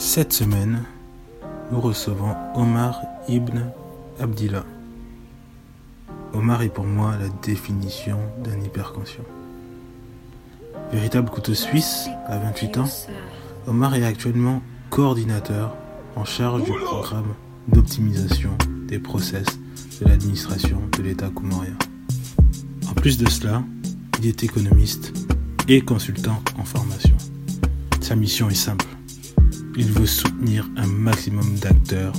Cette semaine, nous recevons Omar Ibn Abdillah. Omar est pour moi la définition d'un hyperconscient. Véritable couteau suisse à 28 ans, Omar est actuellement coordinateur en charge du programme d'optimisation des process de l'administration de l'État comorien. En plus de cela, il est économiste et consultant en formation. Sa mission est simple. Il veut soutenir un maximum d'acteurs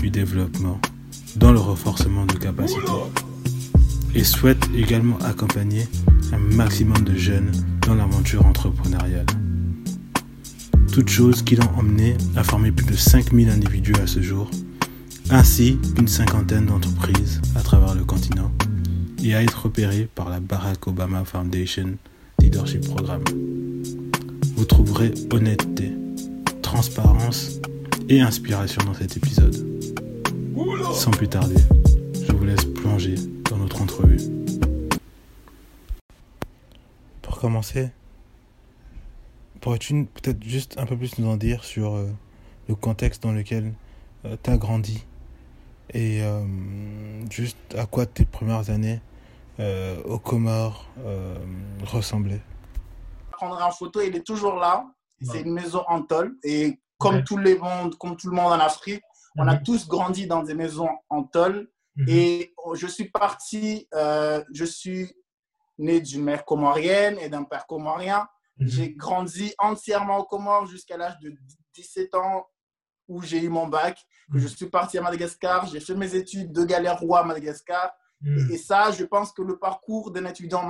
du développement dans le renforcement de capacités et souhaite également accompagner un maximum de jeunes dans l'aventure entrepreneuriale. Toutes choses qui l'ont emmené à former plus de 5000 individus à ce jour, ainsi qu'une cinquantaine d'entreprises à travers le continent, et à être repéré par la Barack Obama Foundation Leadership Programme. Vous trouverez honnêteté, transparence et inspiration dans cet épisode. Sans plus tarder, je vous laisse plonger dans notre entrevue. Pour commencer, pourrais-tu peut-être juste un peu plus nous en dire sur euh, le contexte dans lequel euh, tu as grandi et euh, juste à quoi tes premières années aux Comores ressemblaient? Prendre en photo, il est toujours là. C'est une maison en tôle et comme, tout le monde, comme tout le monde en Afrique, on a mhm. tous grandi dans des maisons en tôle. Mhm. Et je suis parti, je suis né d'une mère comorienne et d'un père comorien. Mhm. J'ai grandi entièrement aux Comores jusqu'à l'âge de 17 ans où j'ai eu mon bac. Que je mhm. suis parti à Madagascar, j'ai fait mes études de Galère-Roi à Madagascar. Mhm. Et, ça, je pense que le parcours d'un étudiant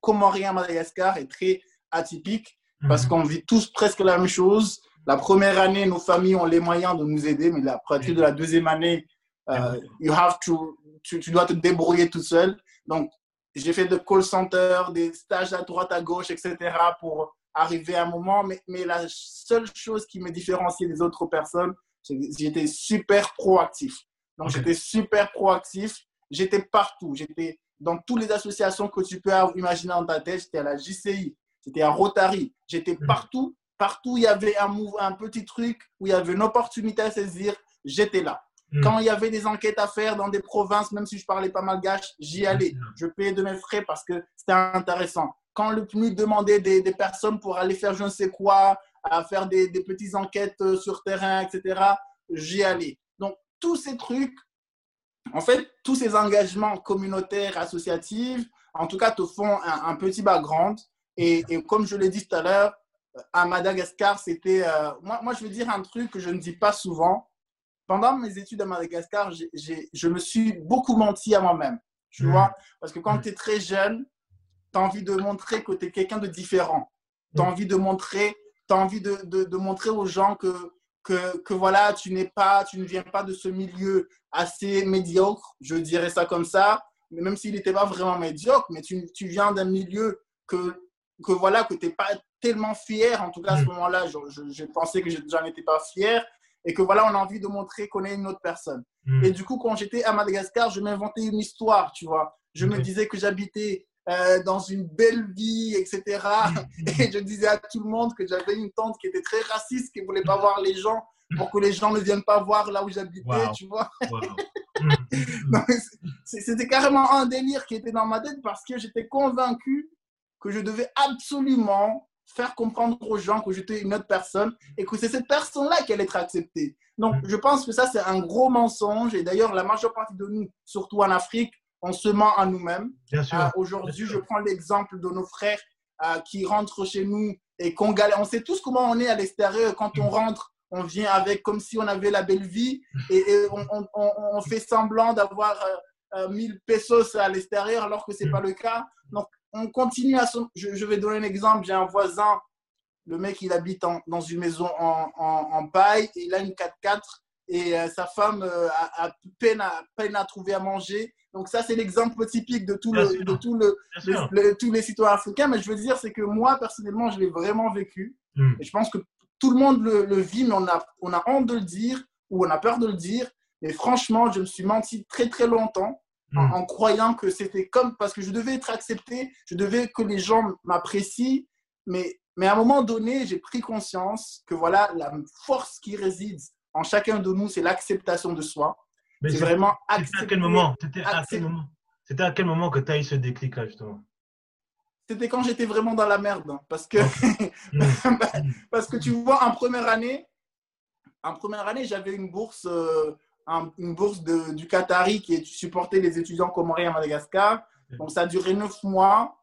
comorien à Madagascar est très atypique parce qu'on vit tous presque la même chose. La première année, nos familles ont les moyens de nous aider, mais la partir de la deuxième année, euh, you have to, tu, tu, dois te débrouiller tout seul. Donc, j'ai fait de call center, des stages à droite, à gauche, etc. pour arriver à un moment. Mais, mais la seule chose qui me différenciait des autres personnes, c'est que j'étais super proactif. Donc, j'étais super proactif. J'étais partout. J'étais dans toutes les associations que tu peux imaginer dans ta tête. J'étais à la JCI, j'étais à Rotary. J'étais mhm. partout. Partout, il y avait un, un petit truc où il y avait une opportunité à saisir. J'étais là. Hmm. Quand il y avait des enquêtes à faire dans des provinces, même si je parlais pas malgache, j'y allais. Je payais de mes frais parce que c'était intéressant. Quand le PNUD demandait des, des, personnes pour aller faire je ne sais quoi, à faire des, des petites enquêtes euh, sur terrain, etc., j'y allais. Donc, tous ces trucs, en fait, tous ces engagements communautaires, associatifs, en tout cas, te font un, petit background. Et, et, comme je l'ai dit tout à l'heure, à Madagascar, c'était... Euh, moi, moi, je veux dire un truc que je ne dis pas souvent pendant mes études à Madagascar, je me suis beaucoup menti à moi-même. Tu mmh. vois Parce que quand mmh. tu es très jeune, tu as envie de montrer que tu es quelqu'un de différent. Tu as mmh. envie de montrer, as envie de, de, montrer aux gens que, que, que voilà, tu n'es pas, tu ne viens pas de ce milieu assez médiocre, je dirais ça comme ça, mais même s'il n'était pas vraiment médiocre, mais tu, tu viens d'un milieu que, que voilà, que tu n'es pas tellement fier. En tout cas, à ce moment-là, je, je, je, pensais que j'en étais pas fier et que voilà, on a envie de montrer qu'on est une autre personne. Hmm. Et du coup, quand j'étais à Madagascar, je m'inventais une histoire, tu vois. Je me disais que j'habitais euh, dans une belle vie, etc. et je disais à tout le monde que j'avais une tante qui était très raciste, qui ne voulait pas voir les gens pour que les gens ne viennent pas voir là où j'habitais, tu vois. C'était carrément un délire qui était dans ma tête parce que j'étais convaincu que je devais absolument faire comprendre aux gens que j'étais une autre personne et que c'est cette personne-là qui allait être acceptée. Donc, mm. je pense que ça, c'est un gros mensonge. Et d'ailleurs, la majeure partie de nous, surtout en Afrique, on se ment à nous-mêmes. Euh, Aujourd'hui, je prends l'exemple de nos frères euh, qui rentrent chez nous et qu'on galère. On sait tous comment on est à l'extérieur. Quand on mm. rentre, on vient avec comme si on avait la belle vie et, on, on, on, fait semblant d'avoir 1000 euh, pesos à l'extérieur alors que ce n'est mm. pas le cas. Donc, on continue à... Je, vais donner un exemple. J'ai un voisin, le mec, il habite dans une maison en, paille, et il a une 4x4 et euh, sa femme euh, a, peine à, peine à trouver à manger. Donc ça, c'est l'exemple typique de, tout le, de tout le, tous les citoyens africains. Mais je veux dire, c'est que moi, personnellement, je l'ai vraiment vécu. Hmm. Et je pense que tout le monde le, vit, mais on a, on a honte de le dire ou on a peur de le dire. Mais franchement, je me suis menti très, très longtemps en, hmm. croyant que c'était comme parce que je devais être accepté, je devais que les gens m'apprécient, mais mais à un moment donné, j'ai pris conscience que voilà, la force qui réside en chacun de nous, c'est l'acceptation de soi. C'est vraiment C'était à quel moment? C'était à quel moment? C'était à quel moment que tu as eu ce déclic-là, justement? C'était quand j'étais vraiment dans la merde. Hein, parce que, parce que tu vois, en première année, en première année, j'avais une bourse, euh, une bourse de, du Qatari qui supportait les étudiants comoriens à Madagascar. Donc, ça a duré neuf mois.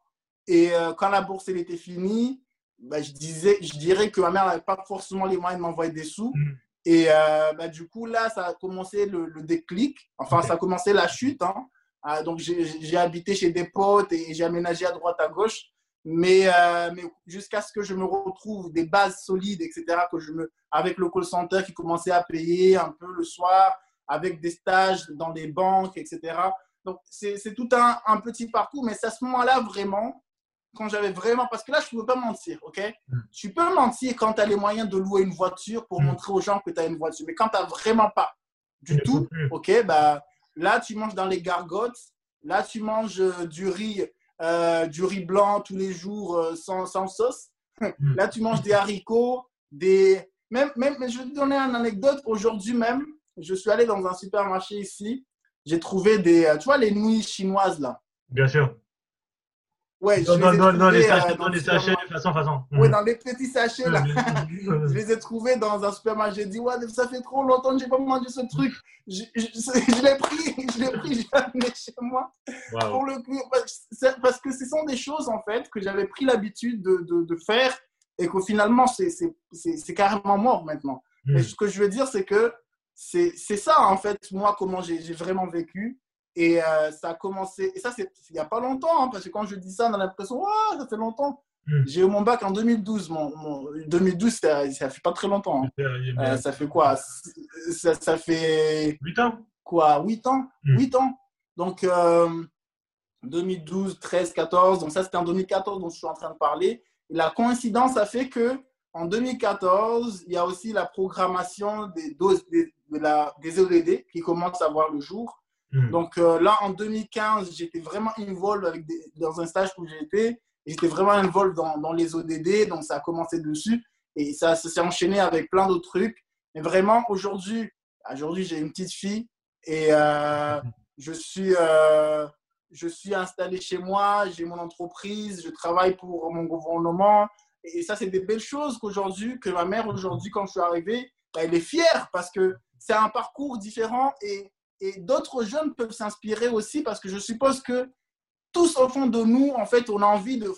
Et euh, quand la bourse elle était finie, bah, je, disais, je dirais que ma mère n'avait pas forcément les moyens de m'envoyer des sous. Mm. Et euh, bah, du coup, là, ça a commencé le, déclic. Enfin, ça a commencé la chute. Hein. Ah, donc, j'ai habité chez des potes et j'ai aménagé à droite, à gauche. Mais, euh, mais jusqu'à ce que je me retrouve des bases solides, etc., que je me, avec le call center qui commençait à payer un peu le soir, avec des stages dans des banques, etc. Donc, c'est tout un, un, petit parcours, mais c'est à ce moment-là vraiment quand j'avais vraiment. Parce que là, je ne peux pas mentir, OK? Mm. Tu peux mentir quand tu as les moyens de louer une voiture pour mm. montrer aux gens que tu as une voiture. Mais quand tu n'as vraiment pas du tout, OK? Bah, Là, tu manges dans les gargotes. Là, tu manges euh, du riz, euh, du riz blanc tous les jours euh, sans, sans, sauce. Mm. là, tu manges des haricots, des. Même, même, je vais te donner une anecdote. Aujourd'hui même, je suis allé dans un supermarché ici. J'ai trouvé des. Tu vois, les nouilles chinoises là. Bien sûr. Ouais, dans, dans, les sachets, dans les sachets, façon, façon. Oui, dans les petits sachets, là. je les ai trouvés dans un supermarché. J'ai dit, ouais, ça fait trop longtemps que je n'ai pas mangé ce truc. Je, je, l'ai pris, je l'ai pris, je l'ai amené chez moi. Pour le parce que ce sont des choses, en fait, que j'avais pris l'habitude de, de, de, faire et que finalement, c'est carrément mort maintenant. Mais hmm. ce que je veux dire, c'est que c'est ça, en fait, moi, comment j'ai vraiment vécu. Et euh, ça a commencé, et ça, c'est il n'y a pas longtemps, hein, parce que quand je dis ça, on a l'impression, ah, ça fait longtemps. Hmm. J'ai eu mon bac en 2012. Mon, 2012, ça, ça fait pas très longtemps. Hein. Euh, ça fait quoi? Ça, ça, fait. 8 ans Quoi? 8 ans 8 hmm. ans. Donc, 2012, 13, 14. Donc, ça, c'était en 2014 dont je suis en train de parler. Et la coïncidence a fait que en 2014, il y a aussi la programmation des doses de la, des ODD qui commence à voir le jour. Hmm. Donc euh, là, en 2015, j'étais vraiment involved avec dans un stage où j'étais. J'étais vraiment involved dans, dans, les ODD, donc ça a commencé dessus. Et ça, s'est enchaîné avec plein d'autres trucs. Mais vraiment, aujourd'hui, aujourd'hui j'ai une petite fille et euh, je, suis, euh, je suis installé chez moi, j'ai mon entreprise, je travaille pour mon gouvernement. Et ça, c'est des belles choses qu'aujourd'hui, que ma mère, aujourd'hui, quand je suis arrivé, bah, elle est fière parce que c'est un parcours différent et d'autres jeunes peuvent s'inspirer aussi parce que je suppose que tous au fond de nous, en fait, on a envie de,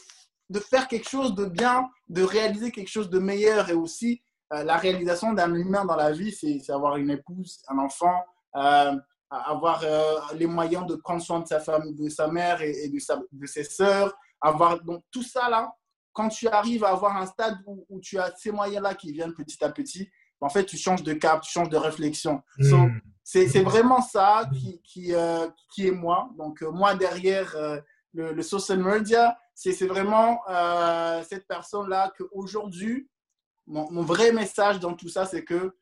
faire quelque chose de bien, de réaliser quelque chose de meilleur et aussi euh, la réalisation d'un humain dans la vie, c'est avoir une épouse, un enfant, euh, avoir euh, les moyens de prendre soin de sa femme, de sa mère et, de, ses sœurs, avoir donc tout ça là. Quand tu arrives à avoir un stade où tu as ces moyens-là qui viennent petit à petit, en fait, tu changes de cap, tu changes de réflexion. Hmm. c'est vraiment ça qui, qui, euh, qui, est moi. Donc, euh, moi, derrière euh, le, social media, c'est vraiment cette personne-là qu'aujourd'hui, mon, mon vrai message dans tout ça, c'est que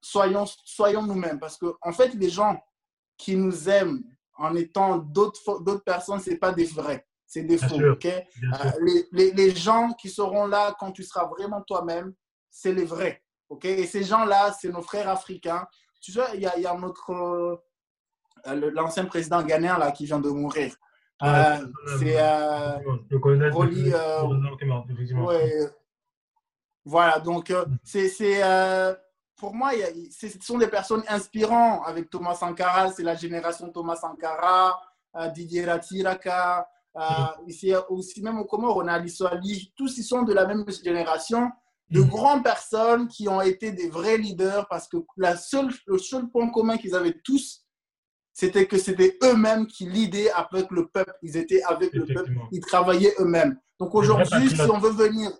soyons, soyons nous-mêmes. Parce que, en fait, les gens qui nous aiment en étant d'autres personnes, ce pas des vrais, c'est des faux. les, les, les gens qui seront là quand tu seras vraiment toi-même, c'est les vrais. Et ces gens-là, c'est nos frères africains. Tu vois, il y a, y a, notre euh, l'ancien président ghanéen là qui vient de mourir. Ah, euh, c'est euh, ouais, voilà, donc mm. c'est pour moi, ce sont des personnes inspirantes avec Thomas Sankara, c'est la génération Thomas Sankara, Didier Ratiraka, mm. ici aussi même au Comores, on a Ali tous ils sont de la même génération de mm. grandes personnes qui ont été des vrais leaders parce que la seule, le seul point commun qu'ils avaient tous, c'était que c'était eux-mêmes qui leadaient avec le peuple. Ils étaient avec le peuple, ils travaillaient eux-mêmes. Donc aujourd'hui, si on veut venir,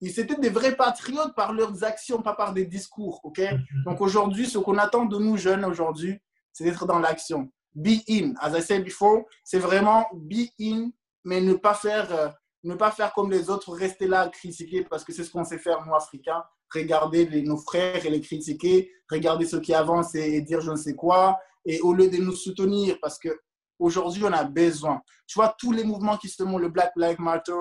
ils étaient des vrais patriotes par leurs actions, pas par des discours. ok? Donc aujourd'hui, ce qu'on attend de nous jeunes aujourd'hui, c'est d'être dans l'action. Be in, as I said before, c'est vraiment be in, mais ne pas faire euh, ne pas faire comme les autres, rester là à critiquer parce que c'est ce qu'on sait faire, nous, Africains. Regarder nos frères et les critiquer, regarder ceux qui avancent et, dire je ne sais quoi, et au lieu de nous soutenir parce que aujourd'hui on a besoin. Tu vois, tous les mouvements qui se montrent, le Black Lives Matter,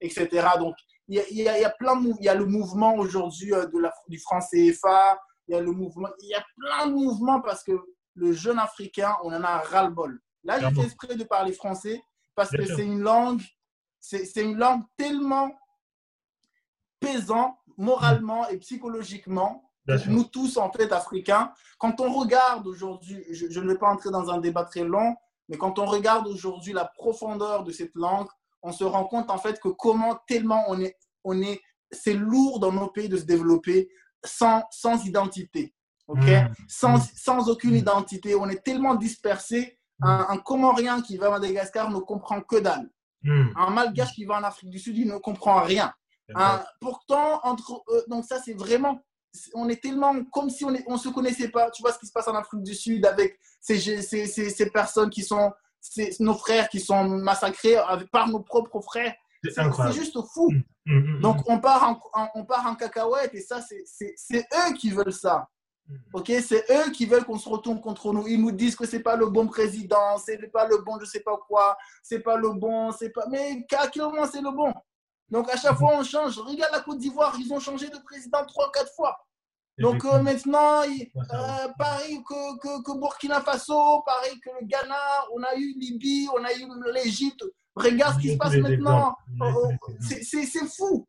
etc. Donc, il y a, y a, plein de, il y a le mouvement aujourd'hui la, du franc CFA, il y a le mouvement, il y a plein de mouvements parce que le jeune africain, on en a ras-le-bol. Là, j'ai fait exprès de parler français parce que c'est une langue, c'est une langue tellement pesant moralement et psychologiquement nous tous, en fait, Africains. Quand on regarde aujourd'hui, je, je, ne vais pas entrer dans un débat très long, mais quand on regarde aujourd'hui la profondeur de cette langue, on se rend compte, en fait, que comment tellement on est, on est, c'est lourd dans nos pays de se développer sans, sans identité. ok? Mmh. sans, sans aucune mmh. identité. On est tellement dispersé. Un, un, Comorien qui va à Madagascar ne comprend que dalle. Un Malgache qui va en Afrique du Sud, il ne comprend rien. Un, pourtant, entre, euh, donc ça, c'est vraiment on est tellement comme si on ne on se connaissait pas. Tu vois ce qui se passe en Afrique du Sud avec ces, ces, ces, ces personnes qui sont nos frères qui sont massacrés par nos propres frères. C'est juste fou. Mm, mm, mm, Donc on part en, on part en cacahuète et ça, c'est eux qui veulent ça. Ok, c'est eux qui veulent qu'on se retourne contre nous. Ils nous disent que c'est pas le bon président, c'est pas le bon, je sais pas quoi, c'est pas le bon, c'est pas. Mais à quel moment c'est le bon? Donc à chaque fois, on change. Regarde la Côte d'Ivoire, ils ont changé de président trois, quatre fois. Donc euh, maintenant, euh, pareil que, que, que, Burkina Faso, pareil que le Ghana, on a eu Libye, on a eu l'Égypte. Regarde ce qui se passe maintenant. Oh, oh, c'est fou.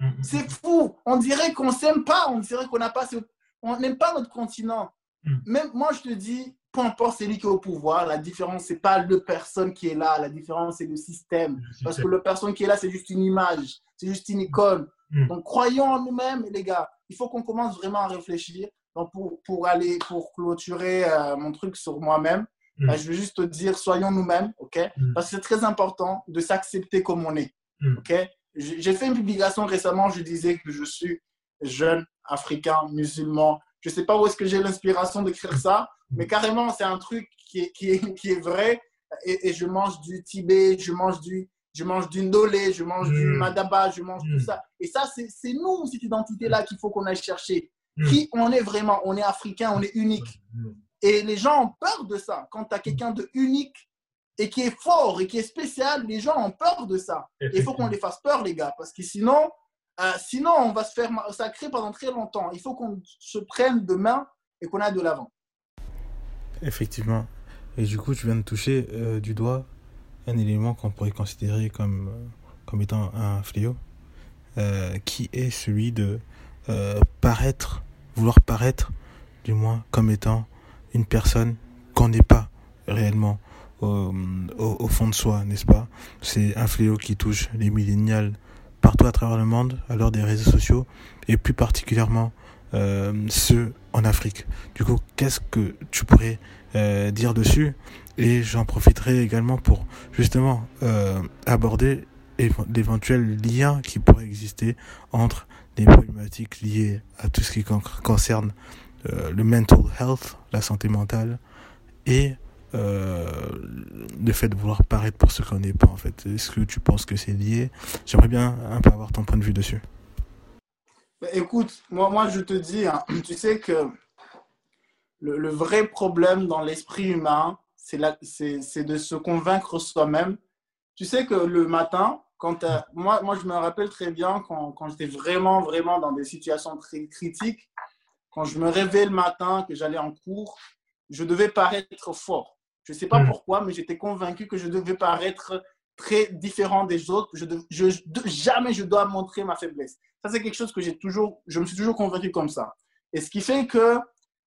Mm, mm. C'est fou. On dirait qu'on ne s'aime pas. On dirait qu'on n'a pas. On n'aime pas notre continent. Mm. Même moi, je te dis, peu importe celui qui est au pouvoir, la différence, ce n'est pas le personne qui est là, la différence, c'est le système. Parce que le personne qui est là, c'est juste une image, c'est juste une icône. Mm. Donc, croyons en nous-mêmes, les gars. Il faut qu'on commence vraiment à réfléchir. Donc, pour, pour aller, pour clôturer euh, mon truc sur moi-même, mm. bah, je veux juste te dire, soyons nous-mêmes, OK? Parce que c'est très important de s'accepter comme on est, OK? J'ai fait une publication récemment, je disais que je suis jeune, africain, musulman, je ne sais pas où est-ce que j'ai l'inspiration d'écrire ça, mais carrément, c'est un truc qui est, qui est, qui est vrai. Et, je mange du Tibet, je mange du, je mange du Ndolé, je mange du hmm. Madaba, je mange tout hmm. ça. Et ça, c'est nous, cette identité-là, qu'il faut qu'on aille chercher. Hmm. Qui on est vraiment? On est africain, on est unique. Et les gens ont peur de ça. Quand tu as quelqu'un de unique et qui est fort et qui est spécial, les gens ont peur de ça. Il faut qu'on les fasse peur, les gars, parce que sinon, euh, sinon, on va se faire massacrer pendant très longtemps. Il faut qu'on se prenne de main et qu'on aille de l'avant. Effectivement. Et du coup, tu viens de toucher euh, du doigt un élément qu'on pourrait considérer comme, euh, comme étant un fléau, qui est celui de paraître, vouloir paraître, du moins, comme étant une personne qu'on n'est pas réellement au, au, fond de soi, n'est-ce pas? C'est un fléau qui touche les millénials partout à travers le monde à l'heure des réseaux sociaux et plus particulièrement euh, ceux en Afrique. Du coup, qu'est-ce que tu pourrais euh, dire dessus? Et j'en profiterai également pour justement euh, aborder l'éventuel lien qui pourrait exister entre des problématiques liées à tout ce qui concerne le mental health, la santé mentale, et euh, le fait de vouloir paraître pour ce qu'on n'est pas en fait. Est-ce que tu penses que c'est lié? J'aimerais bien un peu avoir ton point de vue dessus. Bah, écoute, moi, moi je te dis, hein, tu sais que le, vrai problème dans l'esprit humain, c'est de se convaincre soi-même. Tu sais que le matin, quand moi, moi, je me rappelle très bien quand, quand j'étais vraiment, vraiment dans des situations très critiques, quand je me réveillais le matin, que j'allais en cours, je devais paraître fort. Je ne sais pas hmm. pourquoi, mais j'étais convaincu que je devais paraître très différent des autres. Je, je, jamais je dois montrer ma faiblesse. Ça, c'est quelque chose que j'ai toujours, je me suis toujours convaincu comme ça. Et ce qui fait que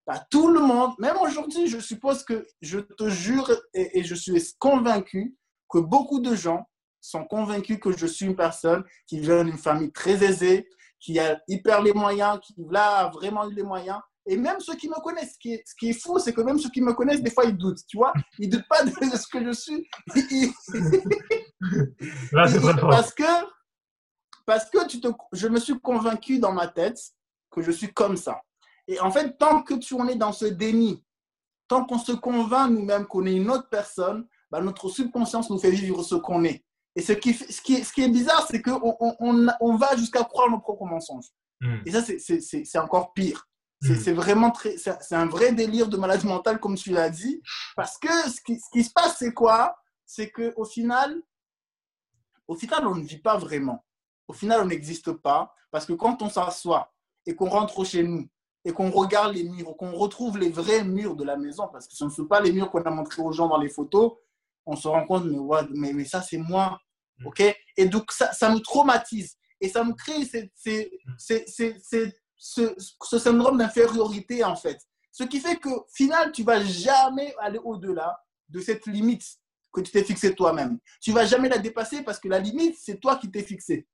bah, tout le monde, même aujourd'hui, je suppose que je te jure et, je suis convaincu que beaucoup de gens sont convaincus que je suis une personne qui vient d'une famille très aisée, qui a hyper les moyens, qui là a vraiment eu les moyens et même ceux qui me connaissent, ce qui est, ce qui est fou, c'est que même ceux qui me connaissent, des fois, ils doutent, tu vois. Ils ne doutent pas de ce que je suis. Là, c'est très fort. Parce que, parce que tu te, je me suis convaincu dans ma tête que je suis comme ça. Et en fait, tant que tu en es dans ce déni, tant qu'on se convainc nous-mêmes qu'on est une autre personne, bah, notre subconscience nous fait vivre ce qu'on est. Et ce qui, ce qui, est, ce qui est bizarre, c'est qu'on on, on, va jusqu'à croire nos propres mensonges. Hmm. Et ça, c'est encore pire. Mm. C'est vraiment très, c'est un vrai délire de maladie mentale, comme tu l'as dit. Parce que ce qui, ce qui se passe, c'est quoi? C'est qu'au final, au final, on ne vit pas vraiment. au final, on n'existe pas. Parce que quand on s'assoit et qu'on rentre chez nous et qu'on regarde les murs, qu'on retrouve les vrais murs de la maison, parce que ce ne sont pas les murs qu'on a montrés aux gens dans les photos, on se rend compte, mais, mais, mais ça, c'est moi. Mm. OK? Et donc, ça, ça me traumatise. Et ça me crée ce, syndrome d'infériorité, en fait. Ce qui fait que, final, tu vas jamais aller au-delà de cette limite que tu t'es fixée toi-même. Tu vas jamais la dépasser parce que la limite, c'est toi qui t'es fixé.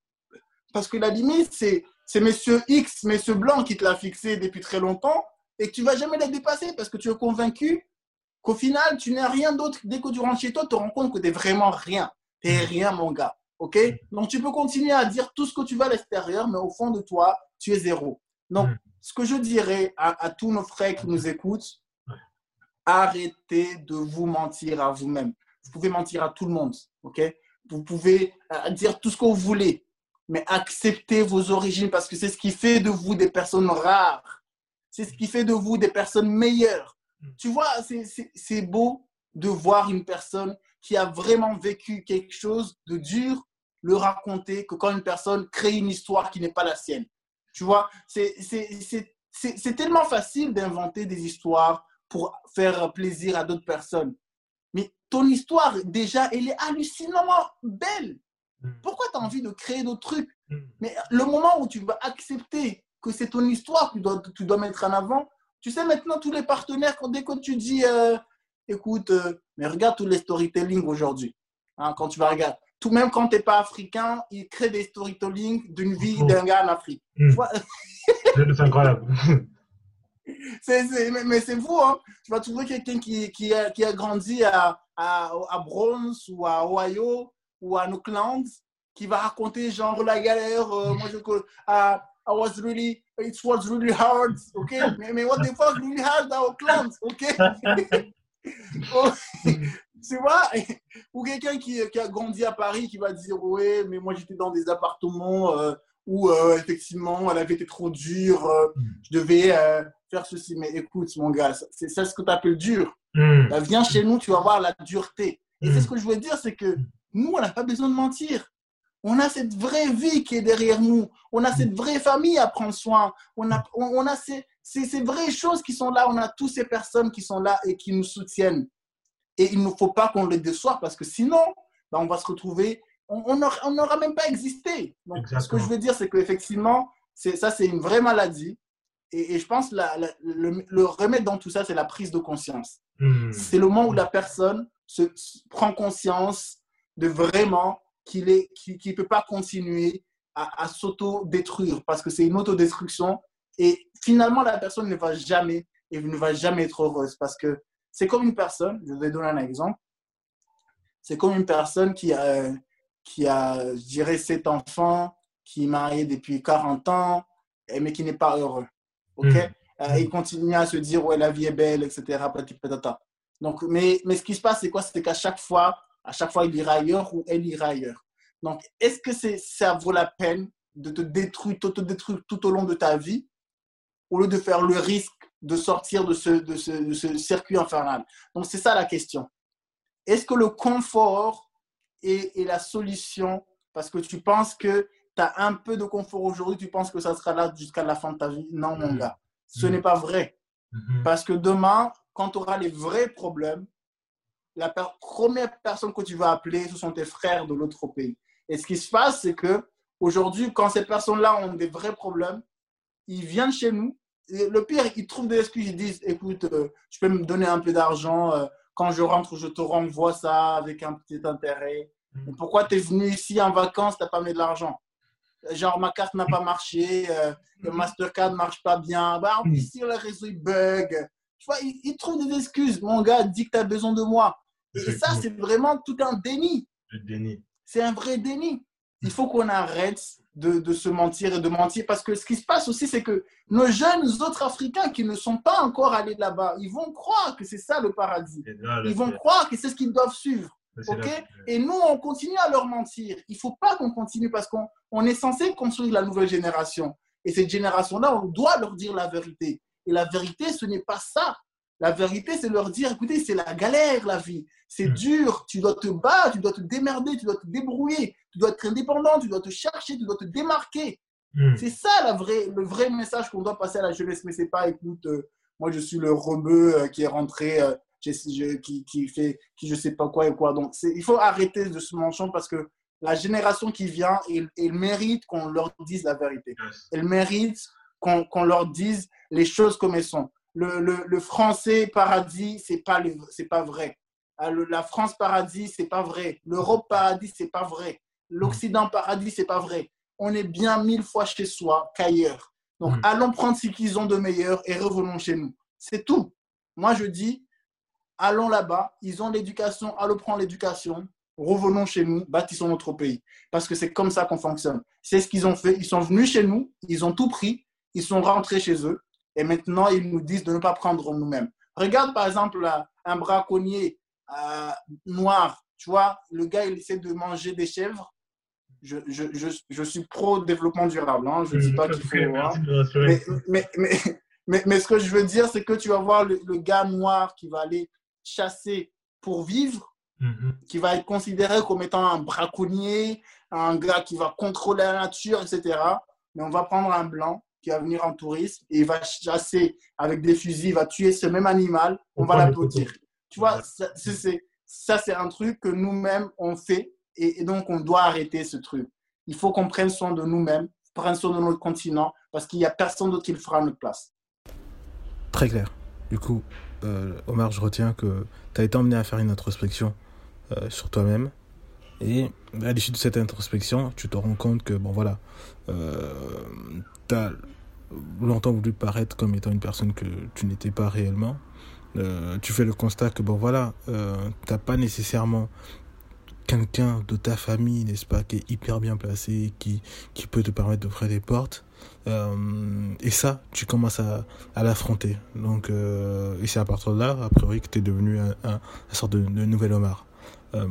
Parce que la limite, c'est c'est Monsieur X, Monsieur Blanc qui te l'a fixé depuis très longtemps et tu vas jamais la dépasser parce que tu es convaincu qu'au final, tu n'es rien d'autre. Dès que tu rentres chez toi, tu te rends compte que tu n'es vraiment rien. Tu n'es rien, mon gars. OK? Donc, tu peux continuer à dire tout ce que tu veux à l'extérieur, mais au fond de toi, tu es zéro. Donc, mm. ce que je dirais à, tous nos frères qui nous écoutent, arrêtez de vous mentir à vous-même. Vous pouvez mentir à tout le monde. OK? Vous pouvez euh, dire tout ce que vous voulez mais acceptez vos origines parce que c'est ce qui fait de vous des personnes rares. C'est ce qui fait de vous des personnes meilleures. Mm. Tu vois, c'est beau de voir une personne qui a vraiment vécu quelque chose de dur le raconter que quand une personne crée une histoire qui n'est pas la sienne. Tu vois, c'est tellement facile d'inventer des histoires pour faire plaisir à d'autres personnes. Mais ton histoire, déjà, elle est hallucinamment belle. Mm. Pourquoi tu as envie de créer d'autres trucs? Mm. Mais le moment où tu vas accepter que c'est ton histoire que tu dois, tu dois mettre en avant, tu sais maintenant tous les partenaires, quand, dès que tu dis, euh, écoute, euh, mais regarde tous les storytelling aujourd'hui, hein, quand tu vas regarder, tout même quand tu n'es pas africain, ils créent des storytelling d'une vie d'un gars en Afrique. Mm. c'est incroyable. mais, c'est fou, hein? tu vas trouver quelqu'un qui, qui, a, qui a grandi à, à, à Bronx ou à Ohio ou à Oakland qui va raconter genre la galère. Euh, moi, je uh, I was really, it was really hard, ok? mais, mais what the fuck, really hard à Oakland, ok? Tu vois? Ou quelqu'un qui, qui, a grandi à Paris qui va dire, ouais, mais moi j'étais dans des appartements euh, où euh, effectivement elle avait été trop dure, mm. je devais faire ceci. Mais écoute, mon gars, c'est ça ce que tu appelles dur. Mm. Bah, viens chez nous, tu vas voir la dureté. Et c'est mm. ce que je veux dire, c'est que nous, on n'a pas besoin de mentir. On a cette vraie vie qui est derrière nous. On a cette vraie famille à prendre soin. On a, on, a ces, ces, vraies choses qui sont là. On a toutes ces personnes qui sont là et qui nous soutiennent. Et il ne faut pas qu'on les déçoive parce que sinon, ben, on va se retrouver, on n'aura même pas existé. Donc, ce que je veux dire, c'est qu'effectivement, ça, c'est une vraie maladie. Et, je pense que le, remède dans tout ça, c'est la prise de conscience. Hmm. C'est le moment où la personne se prend conscience de vraiment qu'il ne qui, peut pas continuer à, s'auto-détruire parce que c'est une autodestruction et finalement la personne ne va jamais et ne va jamais être heureuse parce que c'est comme une personne, je vais donner un exemple, c'est comme une personne qui a, qui a, je dirais, sept enfants, qui est marié depuis 40 ans, mais qui n'est pas heureux. OK? Mmh. Euh, il continue à se dire, ouais, la vie est belle, etc. Donc, mais, mais ce qui se passe, c'est quoi? C'est qu'à chaque fois, à chaque fois, il ira ailleurs ou elle ira ailleurs. Donc, est-ce que ça vaut la peine de te détruire, te détruire tout au long de ta vie au lieu de faire le risque de sortir de ce, de ce, circuit infernal Donc, c'est ça la question. Est-ce que le confort est, est, la solution? Parce que tu penses que tu as un peu de confort aujourd'hui, tu penses que ça sera là jusqu'à la fin de ta vie? Non, mon mm-hmm. gars, ce n'est pas vrai. Mm-hmm. Parce que demain, quand tu auras les vrais problèmes, la première personne que tu vas appeler, ce sont tes frères de l'autre pays. Et ce qui se passe, c'est que aujourd'hui, quand ces personnes-là ont des vrais problèmes, ils viennent chez nous. Le pire, ils trouvent des excuses. Ils disent Écoute, euh, je peux me donner un peu d'argent. Euh, quand je rentre, je te renvoie ça avec un petit intérêt. Mm. pourquoi tu es venu ici en vacances, tu n'as pas mis de l'argent? Genre, ma carte n'a pas marché, euh, le mm. Mastercard ne marche pas bien. Bah, ici, le réseau, il bug. Tu vois, ils, ils trouvent des excuses. Mon gars, dit que tu as besoin de moi. Et ça, c'est vraiment tout un déni. déni. C'est un vrai déni. Il faut qu'on arrête de, de, se mentir et de mentir parce que ce qui se passe aussi, c'est que nos jeunes autres Africains qui ne sont pas encore allés là-bas, ils vont croire que c'est ça le paradis. ils vont croire que c'est ce qu'ils doivent suivre. et nous, on continue à leur mentir. Il ne faut pas qu'on continue parce qu'on on est censé construire la nouvelle génération. Et cette génération-là, on doit leur dire la vérité. Et la vérité, ce n'est pas ça. La vérité, c'est leur dire, écoutez, c'est la galère, la vie. C'est Mm. dur, tu dois te battre, tu dois te démerder, tu dois te débrouiller, tu dois être indépendant, tu dois te chercher, tu dois te démarquer. Hmm. C'est ça la vraie, le vrai message qu'on doit passer à la jeunesse. Mais c'est pas, écoute, euh, moi je suis le rebeu euh, qui est rentré, euh, je- je- qui, qui fait, qui je sais pas quoi et quoi. Donc il faut arrêter de se manchon parce que la génération qui vient, elle, elle mérite qu'on leur dise la vérité. Elle mérite qu'on qu'on leur dise les choses comme elles sont. Le, le, le français paradis, c'est pas le- pas vrai. Ah, La France paradis, c'est pas vrai. L'Europe paradis, c'est pas vrai. L'Occident paradis, c'est pas vrai. On est bien mille fois chez soi qu'ailleurs. Donc, Mm. allons prendre ce qu'ils ont de meilleur et revenons chez nous. C'est tout. Moi, je dis, allons là-bas. Ils ont l'éducation, allons prendre l'éducation. Revenons chez nous, bâtissons notre pays. Parce que c'est comme ça qu'on fonctionne. C'est ce qu'ils ont fait. Ils sont venus chez nous, ils ont tout pris, ils sont rentrés chez eux. Et maintenant, ils nous disent de ne pas prendre nous-mêmes. Regarde, par exemple, un braconnier euh, noir. Tu vois, le gars, il essaie de manger des chèvres. Je, je, je, je suis pro-développement durable. hein. Je ne dis pas qu'il faut. hein. Mais, mais, mais, mais, mais ce que je veux dire, c'est que tu vas voir le, le gars noir qui va aller chasser pour vivre, Mhm. qui va être considéré comme étant un braconnier, un gars qui va contrôler la nature, etc. Mais on va prendre un blanc qui va venir en tourisme et il va chasser avec des fusils, il va tuer ce même animal, on On va l'applaudir. Tu vois, ça, c'est- c'est- ça, c'est un truc que nous-mêmes, on fait et, et donc on doit arrêter ce truc. Il faut qu'on prenne soin de nous-mêmes, prenne soin de notre continent parce qu'il n'y a personne d'autre qui le fera à notre place. Très clair. Du coup, euh, Omar, je retiens que tu as été emmené à faire une introspection euh, sur toi-même. Et à l'issue de cette introspection, tu te rends compte que, bon voilà, euh, tu as longtemps voulu paraître comme étant une personne que tu n'étais pas réellement. Euh, tu fais le constat que, bon voilà, euh, tu n'as pas nécessairement quelqu'un de ta famille, n'est-ce pas, qui est hyper bien placé, qui, qui peut te permettre d'ouvrir des portes. Euh, et ça, tu commences à, à l'affronter. Donc, euh, et c'est à partir de là, a priori, que tu es devenu un, un, un sorte de, nouvel Omar. Euh,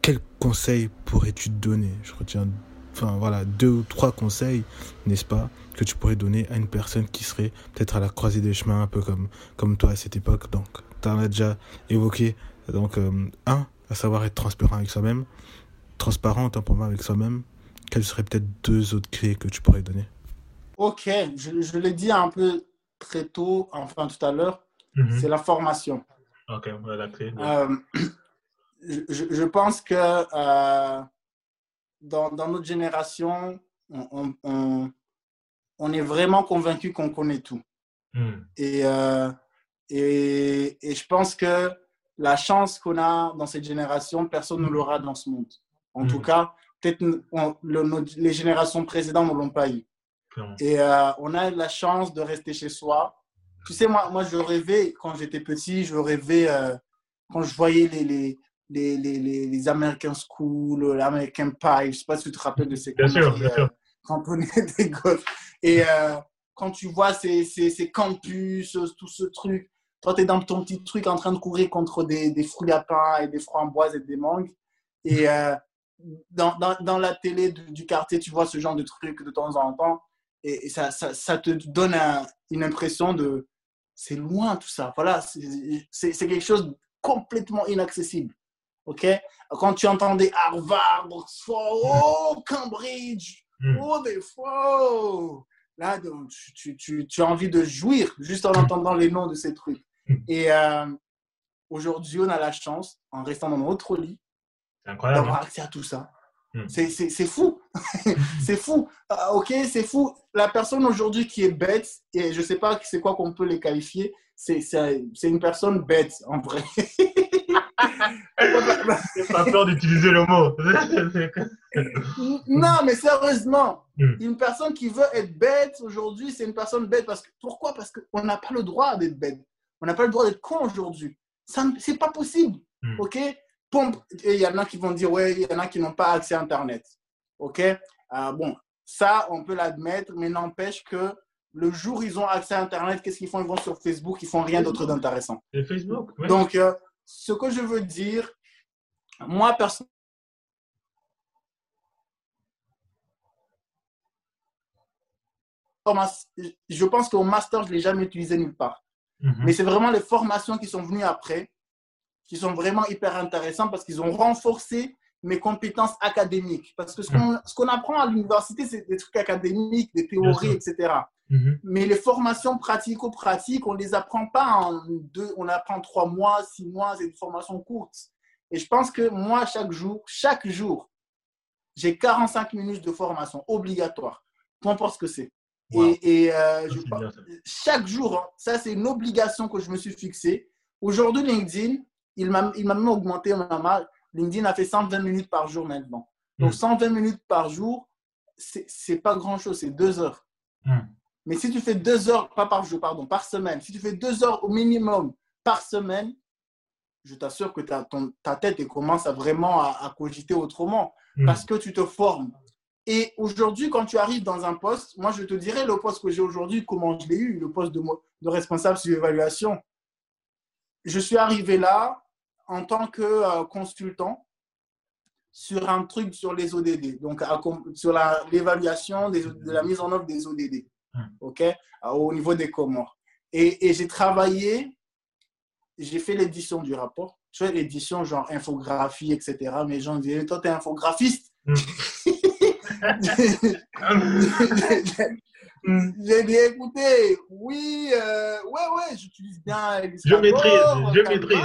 quel conseil pourrais-tu donner? Je retiens, enfin voilà, deux ou trois conseils, n'est-ce pas, que tu pourrais donner à une personne qui serait peut-être à la croisée des chemins, un peu comme, comme toi à cette époque. Donc, tu en as déjà évoqué. Donc, euh, un, à savoir être transparent avec soi-même, transparent moi avec soi-même. Quelles seraient peut-être deux autres clés que tu pourrais donner? Ok, je, je l'ai dit un peu très tôt, enfin tout à l'heure, Mhm. c'est la formation. Ok, voilà la clé. Euh, je, je pense que euh, dans, dans notre génération, on, on- on- est vraiment convaincu qu'on connaît tout. Mhm. Et, euh, et, et je pense que la chance qu'on a dans cette génération, personne ne l'aura dans ce monde. En Mm. tout cas, peut-être le- les générations précédentes ne l'ont pas eu. Clairement. Et euh, on a la chance de rester chez soi. Tu sais, moi, moi je rêvais, quand j'étais petit, je rêvais, euh, quand je voyais les, les, les, les, les, les American School, l'American Pie, je ne sais pas si tu te rappelles de ces Bien sûr, bien euh, sûr. quand on était gosses. Et euh, quand tu vois ces, ces, ces campus, tout ce truc, toi, tu es dans ton petit truc en train de courir contre des, des fruits à pain et des framboises et des mangues. Et euh, dans, dans, dans la télé du, du quartier, tu vois ce genre de truc de temps en temps. Et, et ça, ça, ça te donne un- une impression de c'est loin tout ça. Voilà, c'est quelque chose de complètement inaccessible. OK? Quand tu entendais Harvard, Oxford, oh, Cambridge, Mhm. oh, des fois, oh. là, donc, tu, tu, tu, tu as envie de jouir juste en entendant les noms de ces trucs. Mhm. Et euh, aujourd'hui, on a la chance, en restant dans notre lit, d'avoir hein. accès à tout ça. C'est- fou. c'est fou. Ah, ok, c'est fou. La personne aujourd'hui qui est bête, et je ne sais pas c'est quoi qu'on peut les qualifier, c'est une personne bête en vrai. J'ai pas peur d'utiliser le mot. non, mais sérieusement, Mm. une personne qui veut être bête aujourd'hui, c'est une personne bête. Parce que, pourquoi? Parce qu'on n'a pas le droit d'être bête. On n'a pas le droit d'être con aujourd'hui. C'est pas possible. Mm. OK? Pompe. Et il y en a qui vont dire, ouais, il y en a qui n'ont pas accès à Internet. OK? Euh, Bon, ça, on peut l'admettre, mais n'empêche que le jour où ils ont accès à Internet, qu'est-ce qu'ils font? Ils vont sur Facebook, ils font rien d'autre d'intéressant. Facebook, oui. Donc, euh, ce que je veux dire, moi, personnellement, je pense qu'au master, je ne l'ai jamais utilisé nulle part. Mhm. Mais c'est vraiment les formations qui sont venues après, qui sont vraiment hyper intéressantes parce qu'ils ont renforcé mes compétences académiques. Parce que ce qu'on qu'on apprend à l'université, c'est des trucs académiques, des théories, etc. Mhm. Mais les formations pratico-pratiques, on ne les apprend pas en deux, on apprend trois mois, six mois, c'est des formations courtes. Et je pense que moi, chaque jour, chaque jour, j'ai 45 minutes de formation obligatoire, peu importe ce que c'est. Et, euh, chaque jour, hein, ça c'est une obligation que je me suis fixée. Aujourd'hui, LinkedIn, il m'a même augmenté. LinkedIn a fait 120 minutes par jour maintenant. Donc 120 hmm. minutes par jour, c'est pas grand-chose, c'est deux heures. Hmm. Mais si tu fais deux heures, pas par jour, pardon, par semaine, si tu fais deux heures au minimum par semaine, je t'assure que ta, ta tête commence à vraiment à, cogiter autrement hmm. parce que tu te formes. Et aujourd'hui, quand tu arrives dans un poste, moi je te dirais le poste que j'ai aujourd'hui, comment je l'ai eu, le poste de, de responsable sur l'évaluation. Je suis arrivé là en tant que euh, consultant sur un truc sur les ODD, donc sur l'évaluation de la mise en œuvre des ODD. Ok, au niveau des Comores. Et, et j'ai travaillé, j'ai fait l'édition du rapport, tu fais l'édition genre infographie, etc. Mais les gens disaient, toi, tu es infographiste. Hmm. J'ai dit, écoutez, oui, euh, ouais, ouais, j'utilise bien. Je maîtrise, je maîtrise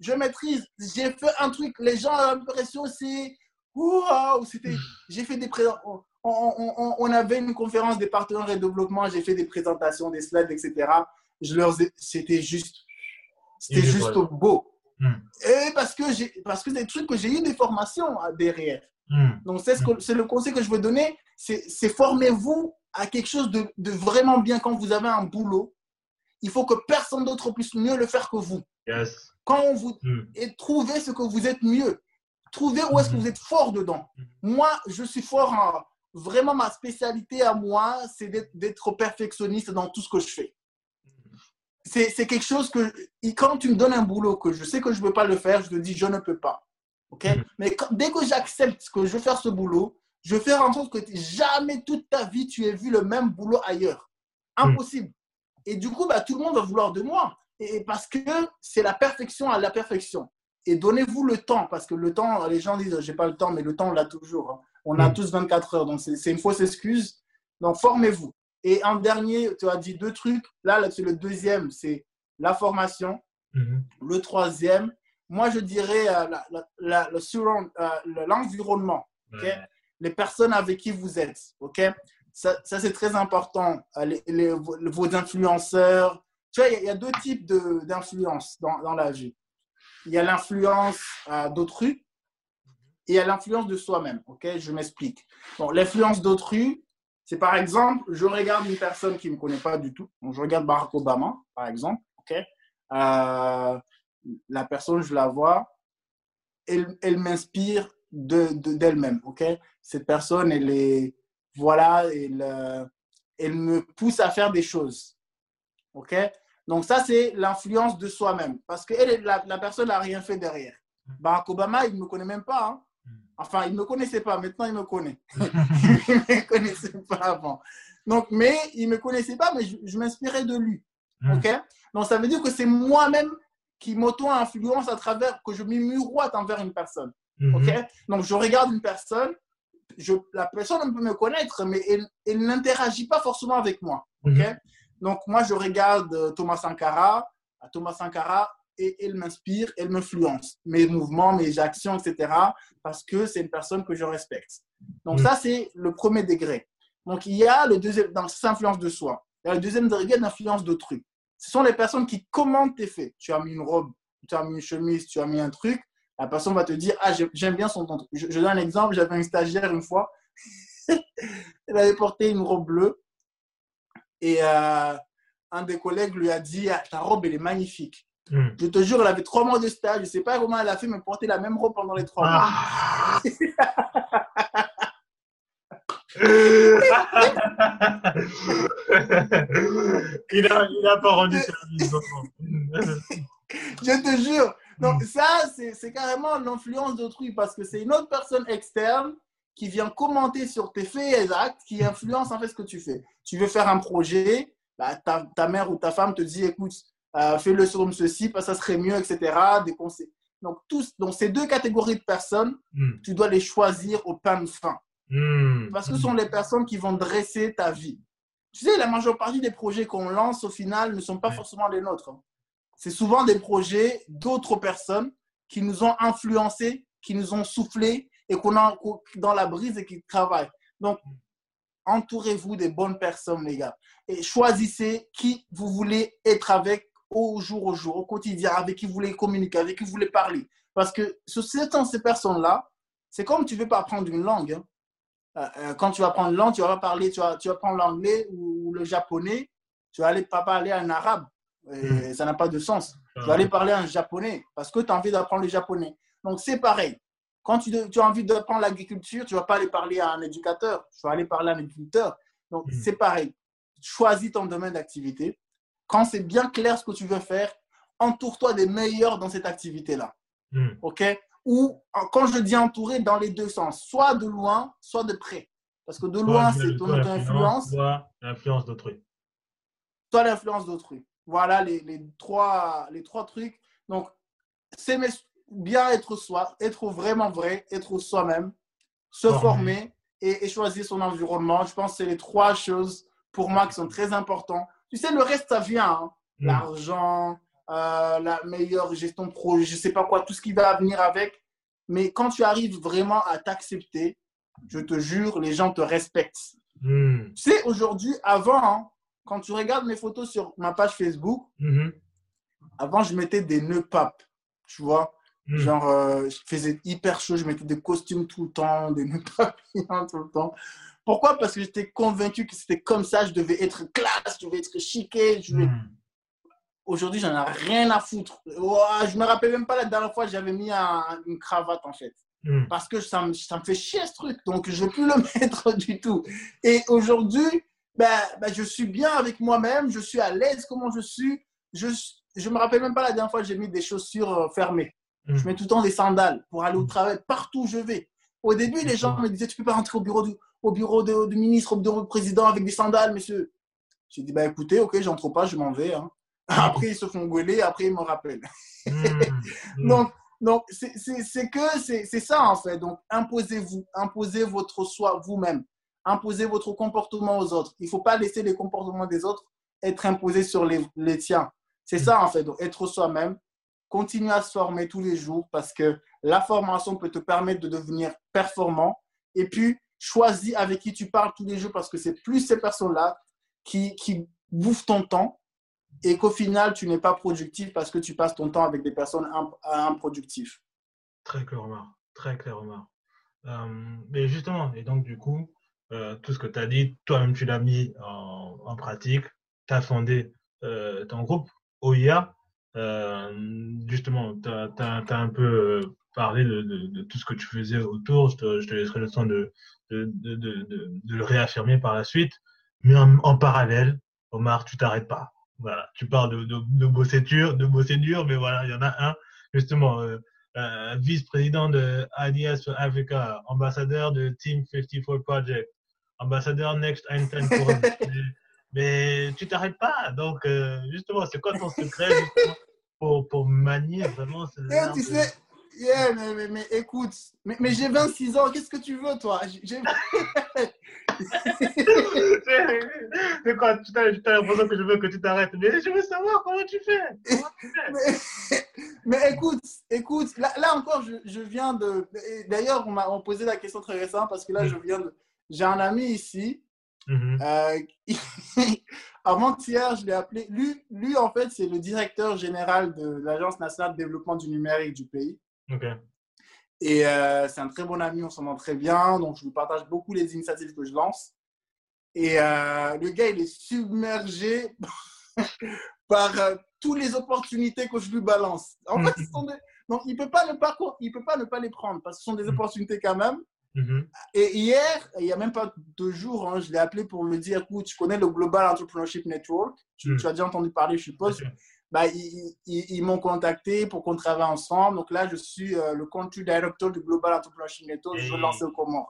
je maîtrise. J'ai fait un truc, les gens ont l'impression c'est waouh, c'était. J'ai fait des présentations. On, avait une conférence des partenaires et développement, j'ai fait des présentations, des slides, etc. Je leur c'était juste, c'était juste beau. Hmm. Et parce que j'ai, parce que des trucs que j'ai eu des formations derrière. Hmm. Donc c'est ce que, c'est le conseil que je veux donner, c'est formez-vous à quelque chose de, de, vraiment bien quand vous avez un boulot. Il faut que personne d'autre puisse mieux le faire que vous. Yes. Quand on vous hmm. et trouvez ce que vous êtes mieux, trouvez où est-ce que hmm. vous êtes fort dedans. Hmm. Moi, je suis fort en vraiment ma spécialité à moi, c'est d'être perfectionniste dans tout ce que je fais. C'est quelque chose que quand tu me donnes un boulot que je sais que je ne peux pas le faire, je te dis je ne peux pas. ok? Mais dès que j'accepte que je veux faire ce boulot, je faire en sorte que jamais toute ta vie tu aies vu le même boulot ailleurs. Impossible. Et du coup, bah, tout le monde va vouloir de moi. Et parce que c'est la perfection à la perfection. Et donnez-vous le temps, parce que le temps, les gens disent, j'ai pas le temps, mais le temps, on l'a toujours. Hein. On a mm. tous 24 heures, donc c'est une fausse excuse. Donc, formez-vous. Et en dernier, tu as dit deux trucs. Là, là c'est le deuxième, c'est la formation. Mm-hmm. Le troisième, moi, je dirais euh, euh, l'environnement. Les personnes avec qui vous êtes. ok? Ça, ça c'est très important. Euh, les, vos influenceurs, tu vois, il y, a deux types d'influence dans, dans, la vie. Il y a l'influence euh, d'autrui et a l'influence de soi-même. Ok, je m'explique. Bon, l'influence d'autrui, c'est par exemple, je regarde une personne qui ne me connaît pas du tout. je regarde Barack Obama, par exemple. Ok, euh, la personne, je la vois, elle, elle m'inspire d'elle-même. ok, cette personne, elle est, voilà, elle, euh, elle me pousse à faire des choses. OK? Donc, ça, c'est l'influence de soi-même. Parce que la, la personne n'a rien fait derrière. Barack Obama, il ne me connaît même pas. Hein. Enfin, il ne me connaissait pas. Maintenant, il me connaît. il ne me connaissait pas avant. Donc, mais il ne me connaissait pas, mais je, m'inspirais de lui. Hmm. OK? Donc, ça veut dire que c'est moi-même qui m'auto-influence à travers, que je miroite envers une personne. Hmm. OK? Donc, je regarde une personne, je, la personne peut me connaître, mais elle, elle n'interagit pas forcément avec moi. OK? Hmm. Donc, moi, je regarde euh, Thomas Sankara. Thomas Sankara, et elle m'inspire, elle m'influence. Mes mouvements, mes actions, etc. Parce que c'est une personne que je respecte. Donc, mm. ça, c'est le premier degré. Donc, il y a le deuxième, dans cette influence de soi. Il y a le deuxième degré d'influence d'autrui. Ce sont les personnes qui commentent tes faits. Tu as mis une robe, tu as mis une chemise, tu as mis un truc. La personne va te dire Ah, j'aime bien son ton. Je, je donne un exemple. J'avais un stagiaire une fois. elle avait porté une robe bleue. Et euh, un des collègues lui a dit ah, Ta robe, elle est magnifique. Hmm. Je te jure, elle avait trois mois de stage. Je ne sais pas comment elle a fait, mais porter la même robe pendant les trois mois. Ah. il n'a pas rendu service. je te jure. Donc, hmm. ça, c'est carrément l'influence d'autrui parce que c'est une autre personne externe qui vient commenter sur tes faits et actes qui influence en fait ce que tu fais. Tu veux faire un projet, bah, ta, ta, mère ou ta femme te dit, écoute, euh, fais-le comme ceci, parce que ça serait mieux, etc. Des conseils. Donc, tous, donc, ces deux catégories de personnes, mm. tu dois les choisir au pain de fin. Mm. Parce que ce sont les personnes qui vont dresser ta vie. Tu sais, la majeure partie des projets qu'on lance, au final, ne sont pas forcément les nôtres. Hein. C'est souvent des projets d'autres personnes qui nous ont influencés, qui nous ont soufflé et qu'on a dans la brise et qui travaillent. Donc, entourez-vous des bonnes personnes, les gars. Et choisissez qui vous voulez être avec au jour au jour, au quotidien, avec qui vous voulez communiquer, avec qui vous voulez parler. Parce que sur ces personnes-là, c'est comme tu ne veux pas apprendre une langue. Hein. Euh, euh, quand tu vas apprendre une langue, tu vas parler, tu vas, tu vas prendre l'anglais ou le japonais, tu vas aller pas parler un arabe. Et hmm. Ça n'a pas de sens. Tu vas aller parler un japonais parce que tu as envie d'apprendre le japonais. Donc c'est pareil. Quand tu, tu as envie d'apprendre l'agriculture, tu ne vas pas aller parler à un éducateur, tu vas aller parler à un agriculteur. Donc hmm. c'est pareil. Choisis ton domaine d'activité. Quand c'est bien clair ce que tu veux faire, entoure-toi des meilleurs dans cette activité-là. Hmm. OK? Ou quand je dis entourer, dans les deux sens, soit de loin, soit de près. Parce que de loin, c'est ton, influence. Soit l'influence d'autrui. Soit l'influence d'autrui. Voilà les, les, trois, les trois trucs. Donc, c'est bien être soi, être vraiment vrai, être soi-même, se former et, choisir son environnement. Je pense que c'est les trois choses pour moi qui sont très importantes. Tu sais, le reste, ça vient. Hein. Mm. L'argent, euh, la meilleure gestion de projet, je ne sais pas quoi, tout ce qui va venir avec. Mais quand tu arrives vraiment à t'accepter, je te jure, les gens te respectent. Mm. Tu sais, aujourd'hui, avant, hein, quand tu regardes mes photos sur ma page Facebook, mm-hmm. avant, je mettais des nœuds papes, tu vois. Mm. Genre, euh, je faisais hyper chaud, je mettais des costumes tout le temps, des nœuds papillons tout le temps. Pourquoi? Parce que j'étais convaincu que c'était comme ça, je devais être classe, je devais être chiqué. Je mm. Aujourd'hui, j'en ai rien à foutre. je me rappelle même pas la dernière fois j'avais mis une cravate en fait. Mm. Parce que ça me, ça me fait chier ce truc. Donc, je ne veux plus le mettre du tout. Et aujourd'hui, ben, ben, je suis bien avec moi-même, je suis à l'aise comment je suis. Je ne me rappelle même pas la dernière fois j'ai mis des chaussures euh, Je mm. mets tout le temps des sandales pour aller au mm. travail, partout où je vais. Au début, les gens me disaient, tu ne peux pas rentrer au bureau du, au bureau de, ministre, au bureau du président avec des sandales, monsieur. J'ai dit, bah, écoutez, ok, j'entre pas, je m'en vais. Hein. Après, ils se font gueuler, après, ils me rappellent. Mm. donc, donc c'est que c'est ça, en fait. Donc, imposez-vous, imposez votre soi vous-même imposer votre comportement aux autres. Il ne faut pas laisser les comportements des autres être imposés sur les, les tiens. C'est ça, en fait. Donc, être soi-même, continuer à se former tous les jours parce que la formation peut te permettre de devenir performant. Et puis, choisis avec qui tu parles tous les jours parce que c'est plus ces personnes-là qui, qui bouffent ton temps et qu'au final, tu n'es pas productif parce que tu passes ton temps avec des personnes improductives. Très clairement, très clairement. Euh, mais justement, et donc du coup, euh, tout ce que tu as dit, toi-même tu l'as mis en, en pratique, tu as fondé euh, ton groupe OIA. Euh, justement, tu as, un peu euh, parlé de, de, de, tout ce que tu faisais autour. Je te, je te laisserai le temps de, de, le réaffirmer par la suite. Mais en, en parallèle, Omar, tu t'arrêtes pas. Voilà, tu parles de, de, bosser dur, de bosser dur, mais voilà, il y en a un, justement, euh, euh, vice-président de IDS Africa, ambassadeur de Team 54 Project, ambassadeur Next Einstein Forum. mais tu t'arrêtes pas. Donc, euh, justement, c'est quoi ton secret pour, pour manier vraiment ce yeah, tu sais, yeah, mais, mais, mais, écoute, mais, mais j'ai 26 ans, qu'est-ce que tu veux, toi? C'est quoi Tu as, l'impression que je veux que tu t'arrêtes, mais je veux savoir comment tu fais. mais, mais, écoute, écoute, là, là encore, je, je, viens de. D'ailleurs, on m'a posé la question très récemment parce que là, je viens de j'ai un ami ici. Mm-hmm. Euh, Avant-hier, je l'ai appelé. Lui, lui, en fait, c'est le directeur général de l'Agence nationale de développement du numérique du pays. Et euh, c'est un très bon ami, on s'entend très bien. Donc, je lui partage beaucoup les initiatives que je lance. Et euh, le gars, il est submergé par toutes les opportunités que je lui balance. En fait, mm-hmm. donc, il ne peut, pas ne pas, il peut pas ne pas les prendre parce que ce sont des mm. opportunités quand même. Mm-hmm. Et hier, il n'y a même pas deux jours, hein, je l'ai appelé pour lui dire écoute, tu connais le Global Entrepreneurship Network, tu, mm. as déjà entendu parler, je suppose. Bah, ils, m'ont contacté pour qu'on travaille ensemble. Donc là, je suis euh, le country director du Global Entrepreneurship Network. Je veux lancer comment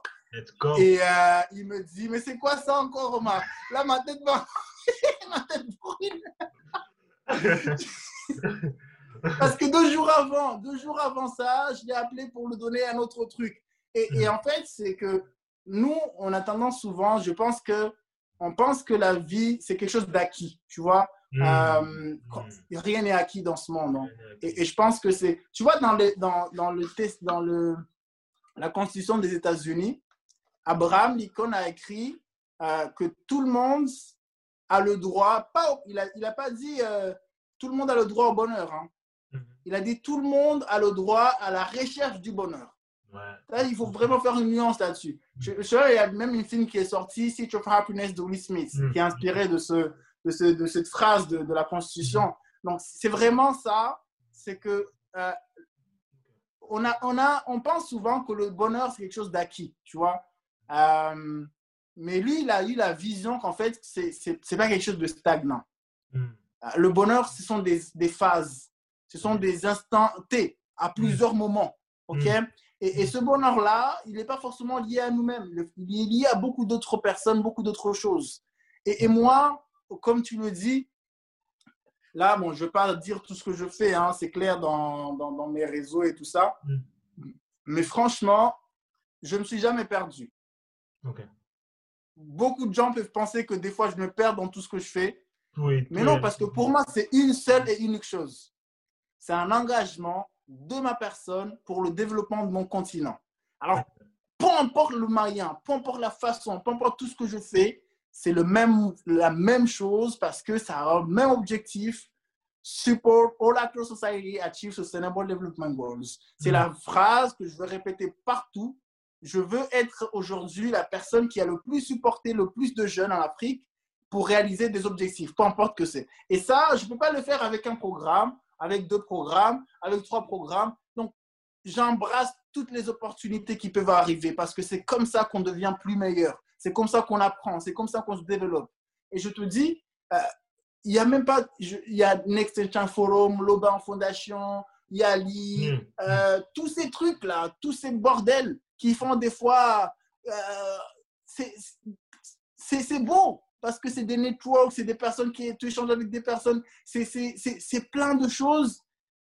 Et euh, il me dit, mais c'est quoi ça encore, Omar? Là, ma tête va... ma tête brûle. Parce que deux jours avant, deux jours avant ça, je l'ai appelé pour lui donner un autre truc. Et, et en fait, c'est que nous, on a tendance souvent, je pense que on pense que la vie, c'est quelque chose d'acquis, tu vois. Mmh. Euh, rien n'est acquis dans ce monde. Hein. Et, et, je pense que c'est, tu vois, dans, les, dans, dans, le test, dans le, la Constitution des États-Unis, Abraham Lincoln a écrit euh, que tout le monde a le droit, pas, il n'a il a pas dit euh, tout le monde a le droit au bonheur. Hein. Il a dit tout le monde a le droit à la recherche du bonheur. Là, il faut vraiment faire une nuance là-dessus. Je, je, il y a même une film qui est sorti, City of Happiness de Will Smith, mm. qui est inspiré de, ce, de, ce, de cette phrase de, de la Constitution. Mm. Donc, c'est vraiment ça. C'est que euh, on, a, on, a, on pense souvent que le bonheur, c'est quelque chose d'acquis, tu vois. Euh, mais lui, il a eu la vision qu'en fait, c'est n'est pas quelque chose de stagnant. Mm. Euh, le bonheur, ce sont des, des, phases. Ce sont des instants T à plusieurs moments. OK? Et, ce bonheur-là, il n'est pas forcément lié à nous-mêmes. Il est lié à beaucoup d'autres personnes, beaucoup d'autres choses. Et, moi, comme tu le dis, là, bon, je ne vais pas dire tout ce que je fais, hein, c'est clair dans, dans, mes réseaux et tout ça. Mm. Mais franchement, je ne me suis jamais perdu. Beaucoup de gens peuvent penser que des fois, je me perds dans tout ce que je fais. Oui, mais non, parce que pour moi, c'est une seule et unique chose. C'est un engagement de ma personne pour le développement de mon continent. Alors, peu importe le moyen, peu importe la façon, peu importe tout ce que je fais, c'est le même, la même chose parce que ça a le même objectif. Support all across society achieve sustainable development goals. C'est la phrase que je veux répéter partout. Je veux être aujourd'hui la personne qui a le plus supporté le plus de jeunes en Afrique pour réaliser des objectifs, peu importe que c'est. Et ça, je ne peux pas le faire avec un programme, avec deux programmes, avec trois programmes. Donc, j'embrasse toutes les opportunités qui peuvent arriver parce que c'est comme ça qu'on devient plus meilleur. C'est comme ça qu'on apprend. C'est comme ça qu'on se développe. Et je te dis, euh, il y a même pas, il y a Next Extension Forum, Loban Foundation, Yali, mmh. euh, tous ces trucs-là, tous ces bordels qui font des fois, euh, c'est beau, parce que c'est des networks, c'est des personnes qui tu échanges avec des personnes, c'est plein de choses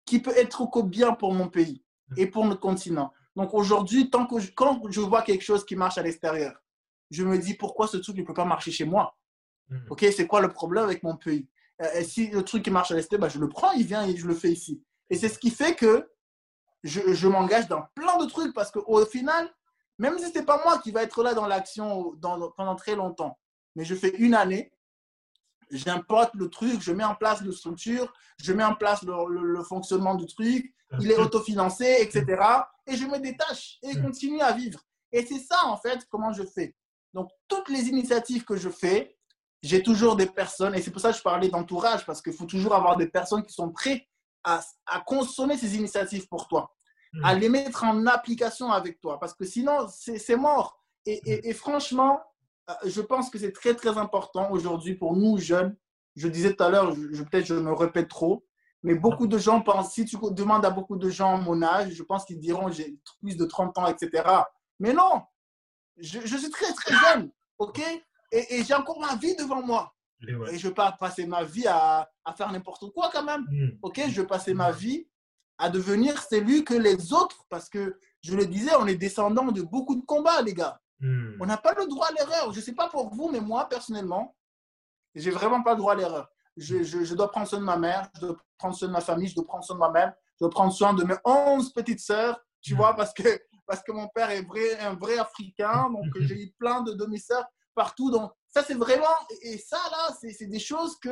qui peuvent être qu'au bien pour mon pays et pour notre continent. Donc aujourd'hui, tant que je, quand je vois quelque chose qui marche à l'extérieur, je me dis pourquoi ce truc ne peut pas marcher chez moi? Hmm. Ok, c'est quoi le problème avec mon pays? Euh, Si le truc qui marche à l'extérieur, bah, je le prends, il vient et je le fais ici. Et c'est ce qui fait que je, je m'engage dans plein de trucs parce qu'au final, même si ce n'est pas moi qui va être là dans l'action pendant très longtemps, mais je fais une année, j'importe le truc, je mets en place la structure, je mets en place le, fonctionnement du truc, il est autofinancé, etc. Et je me détache et continue à vivre. Et c'est ça, en fait, comment je fais. Donc, toutes les initiatives que je fais, j'ai toujours des personnes, et c'est pour ça que je parlais d'entourage, parce qu'il faut toujours avoir des personnes qui sont prêtes à, à consommer ces initiatives pour toi, à les mettre en application avec toi, parce que sinon, c'est mort. et, et franchement, je pense que c'est très, très important aujourd'hui pour nous jeunes. Je disais tout à l'heure, je, peut-être je me répète trop, mais beaucoup de gens pensent, si tu demandes à beaucoup de gens mon âge, je pense qu'ils diront j'ai plus de 30 ans, etc. Mais non, je, suis très, très jeune, OK? Et, j'ai encore ma vie devant moi. Et, je ne vais pas passer ma vie à, à faire n'importe quoi quand même, hmm. OK? Je vais passer ma vie à devenir celui que les autres, parce que je le disais, on est descendant de beaucoup de combats, les gars. Hmm. On n'a pas le droit à l'erreur. Je ne sais pas pour vous, mais moi, personnellement, j'ai vraiment pas le droit à l'erreur. Je, dois prendre soin de ma mère, je dois prendre soin de ma famille, je dois prendre soin de moi-même, je dois prendre soin de mes 11 petites sœurs, tu vois, parce que, parce que mon père est vrai, un vrai Africain, donc j'ai eu plein de demi-sœurs partout. Donc, ça, c'est vraiment. Et ça, là, c'est des choses que.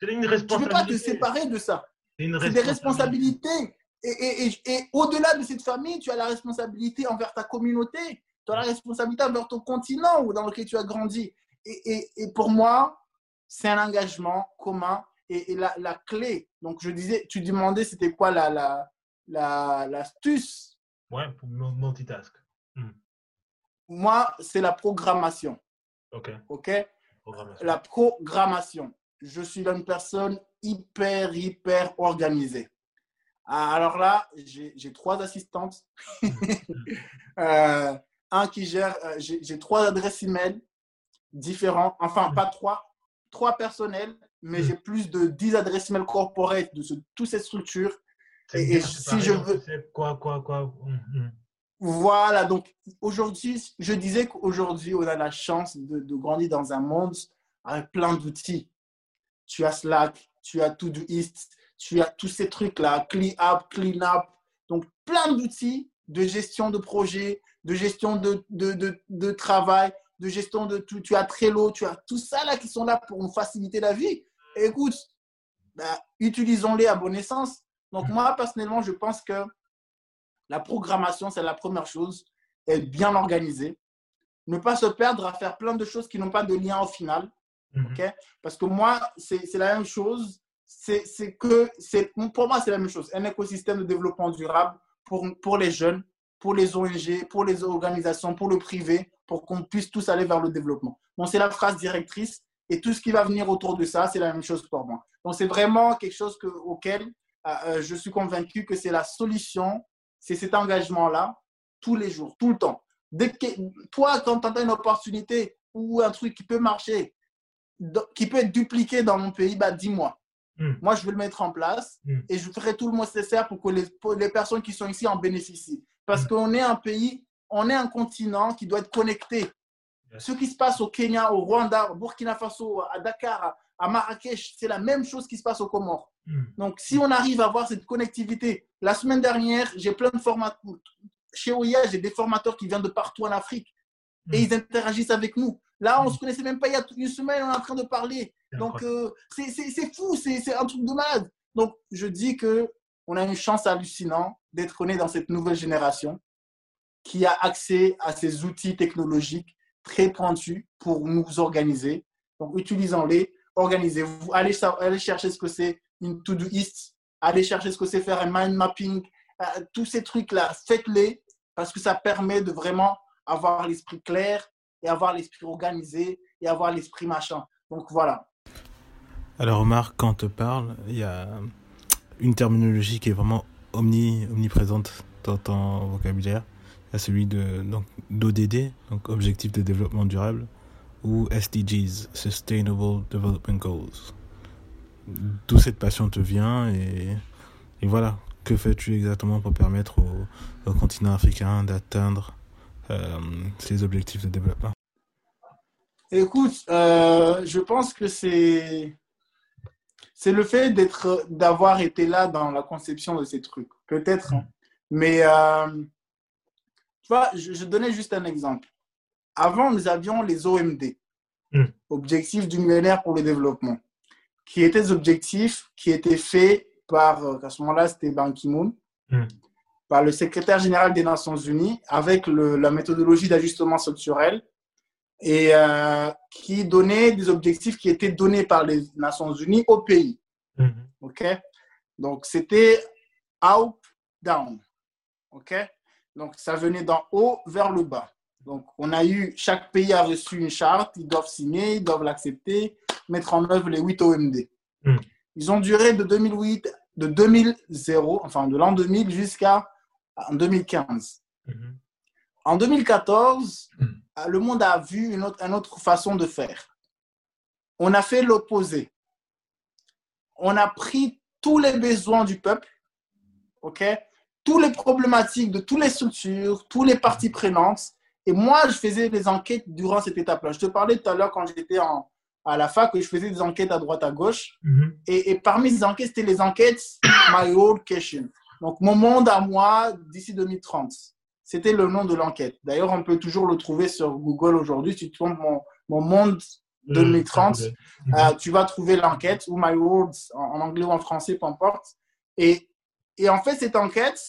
Une tu ne peux pas te séparer de ça. C'est des responsabilités. Et, et, et au-delà de cette famille, tu as la responsabilité envers ta communauté tu as la responsabilité envers ton continent dans lequel tu as grandi. Et, et, pour moi, c'est un engagement commun. Et, la, la, clé, donc je disais, tu demandais c'était quoi la, la, l'astuce? Ouais, pour multitask. Hmm. Moi, c'est la programmation. OK. OK? La programmation. Je suis une personne hyper, hyper organisée. Alors là, j'ai, j'ai trois assistantes. euh, un qui gère, euh, j'ai trois adresses email différents, enfin pas trois, trois personnels, mais j'ai plus de 10 adresses email corporate de toutes ces structures. Et, si je veux. Quoi, quoi, quoi. Hum. Voilà, donc aujourd'hui, je disais qu'aujourd'hui, on a la chance de, de, grandir dans un monde avec plein d'outils. Tu as Slack, tu as Todoist, tu as tous ces trucs-là, CleanUp, CleanUp. Donc, plein d'outils de gestion de projet, de gestion de, de, de, de, travail, de gestion de tout. Tu as Trello, tu as tout ça là qui sont là pour nous faciliter la vie. écoute, bah, utilisons-les à bon essence. Donc, moi, personnellement, je pense que la programmation, c'est la première chose. Être bien organisé. Ne pas se perdre à faire plein de choses qui n'ont pas de lien au final. Mhm. Parce que moi, c'est la même chose. C'est que, pour moi, c'est la même chose. Un écosystème de développement durable pour, les jeunes, pour les ONG, pour les organisations, pour le privé, pour qu'on puisse tous aller vers le développement. Donc, c'est la phrase directrice. Et tout ce qui va venir autour de ça, c'est la même chose pour moi. Donc, c'est vraiment quelque chose que, auquel euh, euh, je suis convaincu que c'est la solution c'est cet engagement-là tous les jours, tout le temps. Dès que, toi, quand tu as une opportunité ou un truc qui peut marcher, qui peut être dupliqué dans mon pays, bah, dis-moi. Hmm. Moi, je vais le mettre en place hmm. et je ferai tout le nécessaire pour que les, les personnes qui sont ici en bénéficient. Parce hmm. qu'on est un pays, on est un continent qui doit être connecté. Ce qui se passe au Kenya, au Rwanda, au Burkina Faso, à Dakar, à Marrakech, c'est la même chose qui se passe au Comores. Donc, si on arrive à avoir cette connectivité, la semaine dernière, j'ai plein de formateurs. Chez OIA, j'ai des formateurs qui viennent de partout en Afrique et ils interagissent avec nous. Là, on ne hmm. se connaissait même pas il y a une semaine, on est en train de parler. Donc, euh, c'est fou, c'est un truc de malade. Donc, je dis que on a une chance hallucinante d'être né dans cette nouvelle génération qui a accès à ces outils technologiques très pointus pour nous organiser. Donc, utilisons-les organisez-vous, allez, allez chercher ce que c'est une to-do-ist, allez chercher ce que c'est faire un mind mapping, euh, tous ces trucs-là, faites-les parce que ça permet de vraiment avoir l'esprit clair et avoir l'esprit organisé et avoir l'esprit machin. Donc voilà. Alors Omar, quand on te parle, il y a une terminologie qui est vraiment omni, omniprésente dans ton vocabulaire. Il y a celui de donc d'ODD, donc objectif de développement durable ou SDGs, Sustainable Development Goals. D'où cette passion te vient et, et voilà, que fais-tu exactement pour permettre au, continent africain d'atteindre ses objectifs de développement Écoute, euh, je pense que c'est c'est le fait d'être d'avoir été là dans la conception de ces trucs, peut-être. Hein. Mais euh, tu vois, je, je donnais juste un exemple. Avant, nous avions les OMD, hmm. Objectifs du millénaire pour le développement, qui étaient des objectifs qui étaient faits par, euh, à ce moment-là, c'était Ban Ki-moon, hmm. Par le secrétaire général des Nations Unies, avec la méthodologie d'ajustement structurel, et euh, qui donnait des objectifs qui étaient donnés par les Nations Unies au pays. Hmm. OK? Donc, c'était up, down. OK? Donc, ça venait d'en haut vers le bas. Donc, on a eu, chaque pays a reçu une charte, ils doivent signer, ils doivent l'accepter, mettre en œuvre les 8 OMD. Hmm. Ils ont duré de 2008, de 2000, enfin de l'an 2000 jusqu'à 2015. Hmm. En 2014, hmm. le monde a vu une autre, une autre façon de faire. On a fait l'opposé. On a pris tous les besoins du peuple, ok, toutes les problématiques de toutes les structures, toutes les parties prenantes, et moi, je faisais des enquêtes durant cette étape-là. Je te parlais tout à l'heure quand j'étais à la fac, que je faisais des enquêtes à droite, à gauche. Mhm. et, parmi ces enquêtes, c'était les enquêtes My Old Question. Donc, mon monde à moi d'ici 2030. C'était le nom de l'enquête. D'ailleurs, on peut toujours le trouver sur Google aujourd'hui. Si tu tombes mon, mon monde 2030, mhm. euh, tu vas trouver l'enquête ou My World en, anglais ou en français, peu importe. Et, et en fait, cette enquête,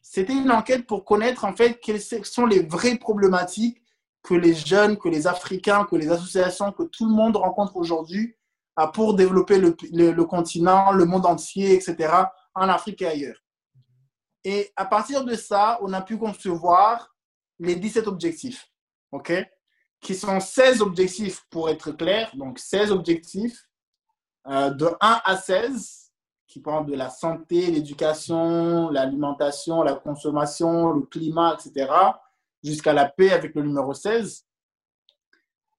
c'était une enquête pour connaître en fait quelles sont les vraies problématiques que les jeunes, que les Africains, que les associations, que tout le monde rencontre aujourd'hui ah, pour développer le, le, continent, le monde entier, etc., en Afrique et ailleurs. Et à partir de ça, on a pu concevoir les 17 objectifs, OK? Qui sont 16 objectifs pour être clair, donc 16 objectifs euh, de 1 à 16 qui parle de la santé, l'éducation, l'alimentation, la consommation, le climat, etc. jusqu'à la paix avec le numéro 16.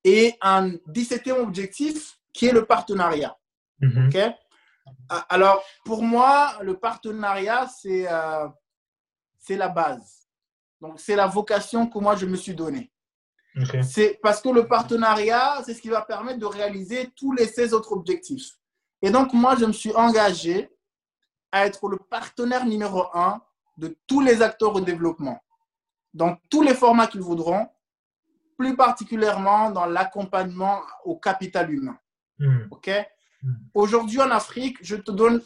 Et un 17e objectif qui est le partenariat. Mhm. OK? Alors, pour moi, le partenariat, c'est euh, c'est la base. Donc, c'est la vocation que moi, je me suis donnée. C'est parce que le partenariat, c'est ce qui va permettre de réaliser tous les 16 autres objectifs. Et donc, moi, je me suis engagé à être le partenaire numéro un de tous les acteurs au développement, dans tous les formats qu'ils voudront, plus particulièrement dans l'accompagnement au capital humain. OK? Mhm. Aujourd'hui en Afrique, je te donne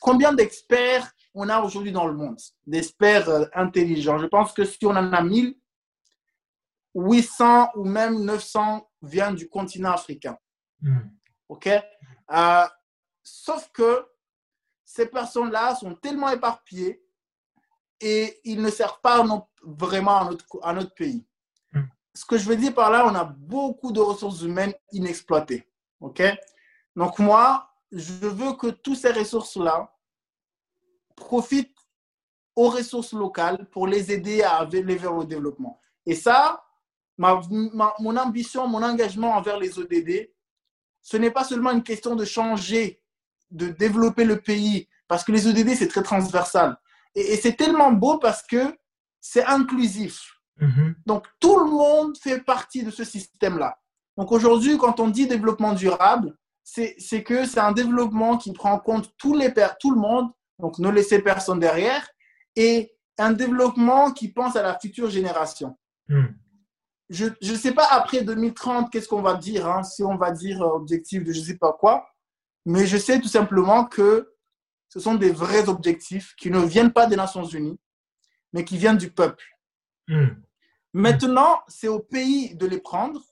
combien d'experts on a aujourd'hui dans le monde, d'experts euh, intelligents. Je pense que si on en a 1000, 800 ou même 900 viennent du continent africain. Mhm. OK? Euh, Sauf que ces personnes-là sont tellement éparpillées et ils ne servent pas vraiment à notre, à notre pays. Mm. Ce que je veux dire par là, on a beaucoup de ressources humaines inexploitées. OK? Donc moi, je veux que toutes ces ressources-là profitent aux ressources locales pour les aider à aller vers le développement. Et ça, ma, ma- mon ambition, mon engagement envers les ODD, ce n'est pas seulement une question de changer, de développer le pays, parce que les ODD, c'est très transversal. Et, et c'est tellement beau parce que c'est inclusif. Mhm. Donc, tout le monde fait partie de ce système-là. Donc, aujourd'hui, quand on dit développement durable, c'est que c'est un développement qui prend en compte tous les, tout le monde, donc ne laisser personne derrière, et un développement qui pense à la future génération Mhm. je ne sais pas après 2030 qu'est-ce qu'on va dire, hein, si on va dire euh, objectif de je ne sais pas quoi, mais je sais tout simplement que ce sont des vrais objectifs qui ne viennent pas des Nations Unies, mais qui viennent du peuple. Mhm. Maintenant, c'est au pays de les prendre,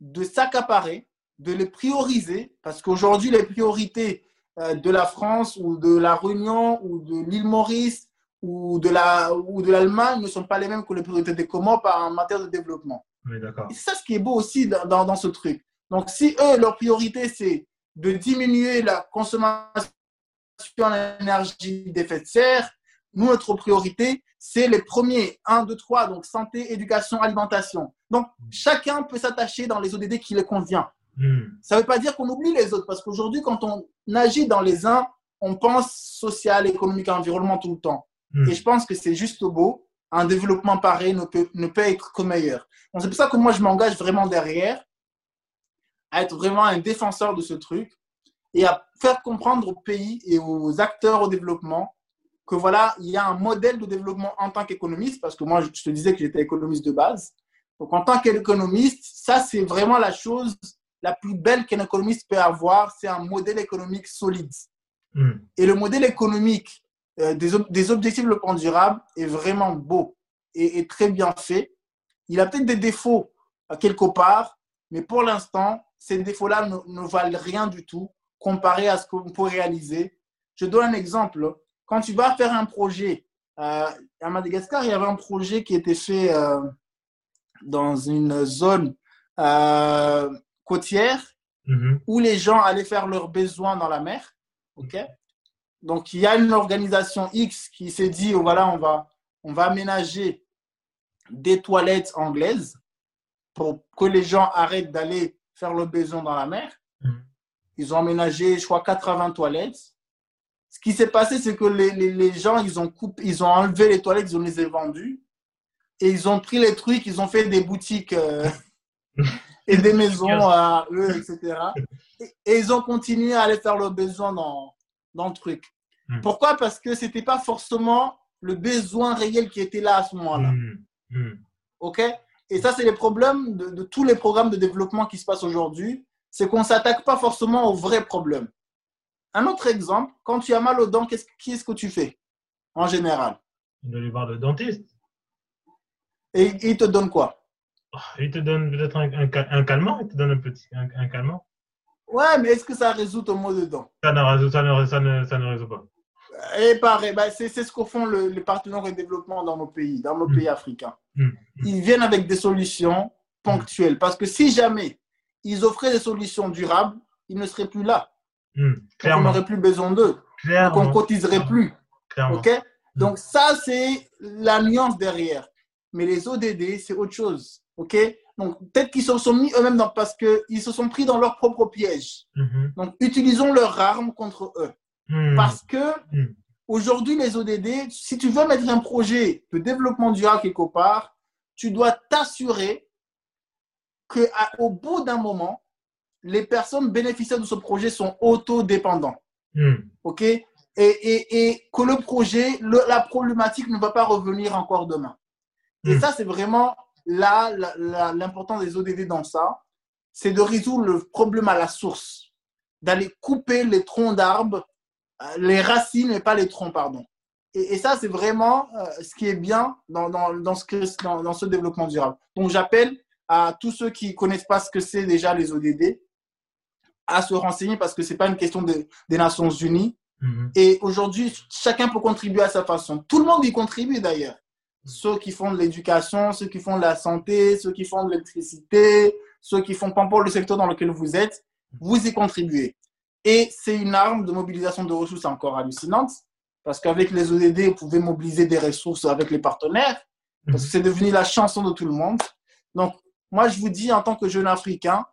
de s'accaparer, de les prioriser, parce qu'aujourd'hui, les priorités euh, de la France ou de la Réunion ou de l'île Maurice ou de la l'Allemagne ne sont pas les mêmes que les priorités des Comores en matière de développement. Oui, c'est ça ce qui est beau aussi dans, dans, dans ce truc. Donc, si eux, leur priorité, c'est de diminuer la consommation en énergie d'effet de serre, nous, notre priorité, c'est les premiers, 1, 2, 3, donc santé, éducation, alimentation. Donc, chacun peut s'attacher dans les ODD qui les convient. Mhm. Ça ne veut pas dire qu'on oublie les autres, parce qu'aujourd'hui, quand on agit dans les uns, on pense social, économique, environnement tout le temps. Mhm. Et je pense que c'est juste beau. Un développement pareil ne peut, ne peut être que meilleur. C'est pour ça que moi, je m'engage vraiment derrière à être vraiment un défenseur de ce truc et à faire comprendre au pays et aux acteurs au développement que voilà, il y a un modèle de développement en tant qu'économiste, parce que moi, je te disais que j'étais économiste de base. Donc, en tant qu'économiste, ça, c'est vraiment la chose la plus belle qu'un économiste peut avoir, c'est un modèle économique solide. Mhm. Et le modèle économique euh, des, ob- des objectifs de développement durable est vraiment beau et, et très bien fait. Il a peut-être des défauts à quelque part, mais pour l'instant, ces défauts-là ne, ne valent rien du tout comparé à ce qu'on peut réaliser. Je donne un exemple. Quand tu vas faire un projet, euh, à Madagascar, il y avait un projet qui était fait euh, dans une zone euh, côtière Mhm. où les gens allaient faire leurs besoins dans la mer. ok? Donc, il y a une organisation X qui s'est dit, oh, voilà, on va, on va aménager des toilettes anglaises pour que les gens arrêtent d'aller faire leurs besoins dans la mer. Mhm. Ils ont aménagé, je crois, 80 toilettes. Ce qui s'est passé, c'est que les, les, les gens, ils ont, coupé, ils ont enlevé les toilettes, ils ont les vendus. Et ils ont pris les trucs, ils ont fait des boutiques euh, et des maisons à eux, etc. Et, et ils ont continué à aller faire leurs besoins dans, dans le truc. Mm. Pourquoi? Parce que ce n'était pas forcément le besoin réel qui était là à ce moment-là. Mhm. Mhm. OK? Et ça, c'est les problèmes de, de tous les programmes de développement qui se passent aujourd'hui. C'est qu'on ne s'attaque pas forcément aux vrais problèmes. Un autre exemple, quand tu as mal aux dents, qu'est-ce qu'est-ce que tu fais en général? De aller voir le dentiste. Et il te donne quoi? Il te donne peut-être un, un, cal- un calmant, il te donne un petit un, un calmant. Ouais, mais est-ce que ça résout ton mot de dents Ça ne, résout- ça ne, ça ne, ça ne résout pas. Et pareil, ben, c'est ce que font le- les partenaires de développement dans nos pays, dans nos Mm. pays africains. Mm. Ils viennent avec des solutions ponctuelles. Parce que si jamais ils offraient des solutions durables, ils ne seraient plus là. On n'aurait plus besoin d'eux. Donc, on cotiserait plus. Clairement. Donc, ça, c'est la nuance derrière. mais les ODD, c'est autre chose. OK? Donc, peut-être qu'ils se sont mis eux-mêmes dans, parce qu'ils se sont pris dans leur propre piège. Mhm. Donc, utilisons leur arme contre eux. Mhm. Parce que Mhm. aujourd'hui, les ODD, si tu veux mettre un projet de développement durable quelque part, tu dois t'assurer qu'au bout d'un moment, les personnes bénéficiaires de ce projet sont autodépendants. Mhm. OK? Et, et, et que le projet, le- la problématique ne va pas revenir encore demain. Et Mm. ça, c'est vraiment là l'important des ODD dans ça, c'est de résoudre le problème à la source, d'aller couper les troncs d'arbres, euh, les racines, mais pas les troncs, pardon. Et, et ça, c'est vraiment euh, ce qui est bien dans, dans, dans ce, que- dans, dans ce développement durable. Donc, j'appelle à tous ceux qui connaissent pas ce que c'est déjà les ODD à se renseigner parce que c'est pas une question de- des Nations Unies. Mhm. Et aujourd'hui, chacun peut contribuer à sa façon. Tout le monde y contribue d'ailleurs. Ceux qui font de l'éducation, ceux qui font de la santé, ceux qui font de l'électricité, ceux qui font importe le secteur dans lequel vous êtes, vous y contribuez. Et c'est une arme de mobilisation de ressources encore hallucinante parce qu'avec les ODD, vous pouvez mobiliser des ressources avec les partenaires parce que c'est devenu la chanson de tout le monde. Donc, moi, je vous dis en tant que jeune Africain,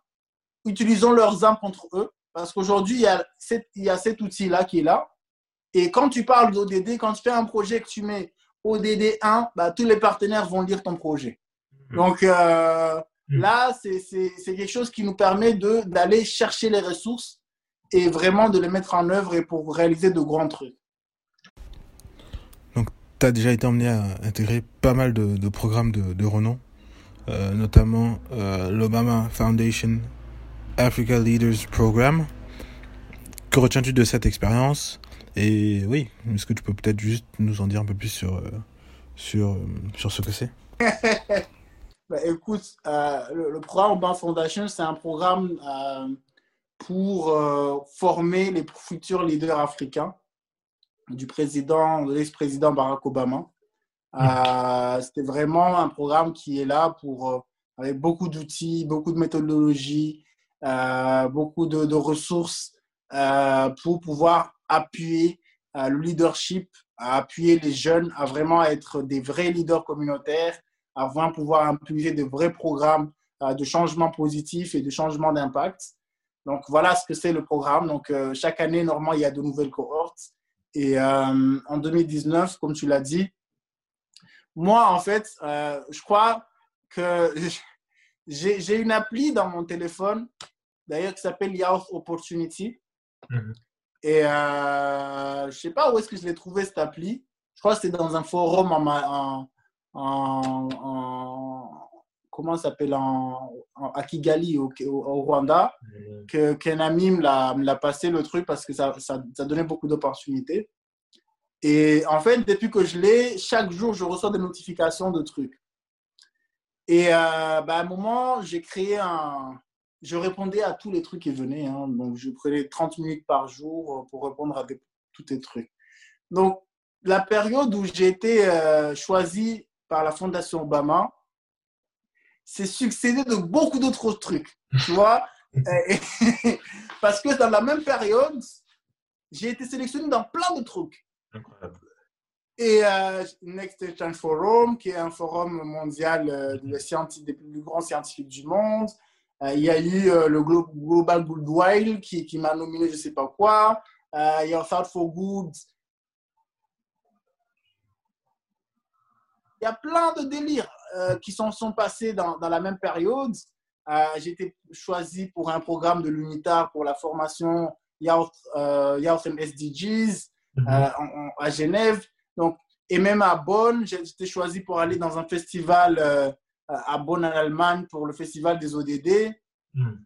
utilisons leurs armes contre eux parce qu'aujourd'hui, il y a cet outil-là qui est là. Et quand tu parles d'ODD, quand tu fais un projet que tu mets ODD 1, bah, tous les partenaires vont lire ton projet. Mhm. Donc euh, Mhm. là, c'est quelque chose qui nous permet de- d'aller chercher les ressources et vraiment de les mettre en œuvre et pour réaliser de grands trucs. Tu as déjà été emmené à intégrer pas mal de, de programmes de, de renom, euh, notamment euh, l'Obama Foundation Africa Leaders Program. Que retiens-tu de cette expérience? Et oui, est-ce que tu peux peut-être juste nous en dire un peu plus sur, euh, sur, euh, sur ce que c'est? Bah, écoute, euh, le, le programme Obama Foundation, c'est un programme euh, pour euh, former les futurs leaders africains du président, de l'ex-président Barack Obama. C'était vraiment un programme qui est là pour, avec beaucoup d'outils, beaucoup de méthodologies, beaucoup de, de ressources pour pouvoir appuyer euh, le leadership, à appuyer les jeunes à vraiment être des vrais leaders communautaires, à vraiment pouvoir impulser de vrais programmes euh, de changement positif et de changement d'impact. Donc voilà ce que c'est le programme. Donc euh, chaque année, normalement, il y a de nouvelles cohortes. Et en 2019, comme tu l'as dit, moi, en fait, je crois que j'ai une appli dans mon téléphone, d'ailleurs, qui s'appelle Youth Opportunity. Mhm. Et euh, je ne sais pas où est-ce que je l'ai trouvé, cette appli. Je crois que c'était dans un forum en, en, en, en- comment ça s'appelle à Kigali au, Rwanda que qu'un ami me l'a me l'a passé le truc parce que ça, ça, ça donnait beaucoup d'opportunités. Et en fait, depuis que je l'ai, chaque jour, je reçois des notifications de trucs. Et euh, bah, à un moment, j'ai créé un. Je répondais à tous les trucs qui venaient. hein. Donc, je prenais 30 minutes par jour pour répondre à des- tous les trucs. Donc, la période où j'ai été euh, choisi par la Fondation Obama, c'est succédé de beaucoup d'autres trucs. Tu vois Parce que dans la même période, j'ai été sélectionné dans plein de trucs. Incroyable. Et euh, Next Generation Forum, qui est un forum mondial euh, des plus grands scientifiques du monde. Euh, il y a eu euh, le Glo- Global Goodwill qui, qui m'a nominé je ne sais pas quoi. Euh, il y a Thought for Good. Il y a plein de délires qui sont, sont passés dans, dans la même période. J'ai été choisi pour un programme de l'UNITAR pour la formation Youth, Youth and SDGs Mhm. euh, en- en- à Genève. Donc, et même à Bonn, j'ai été choisi pour aller dans un festival à Bonn en Allemagne pour le festival des ODD. Mhm.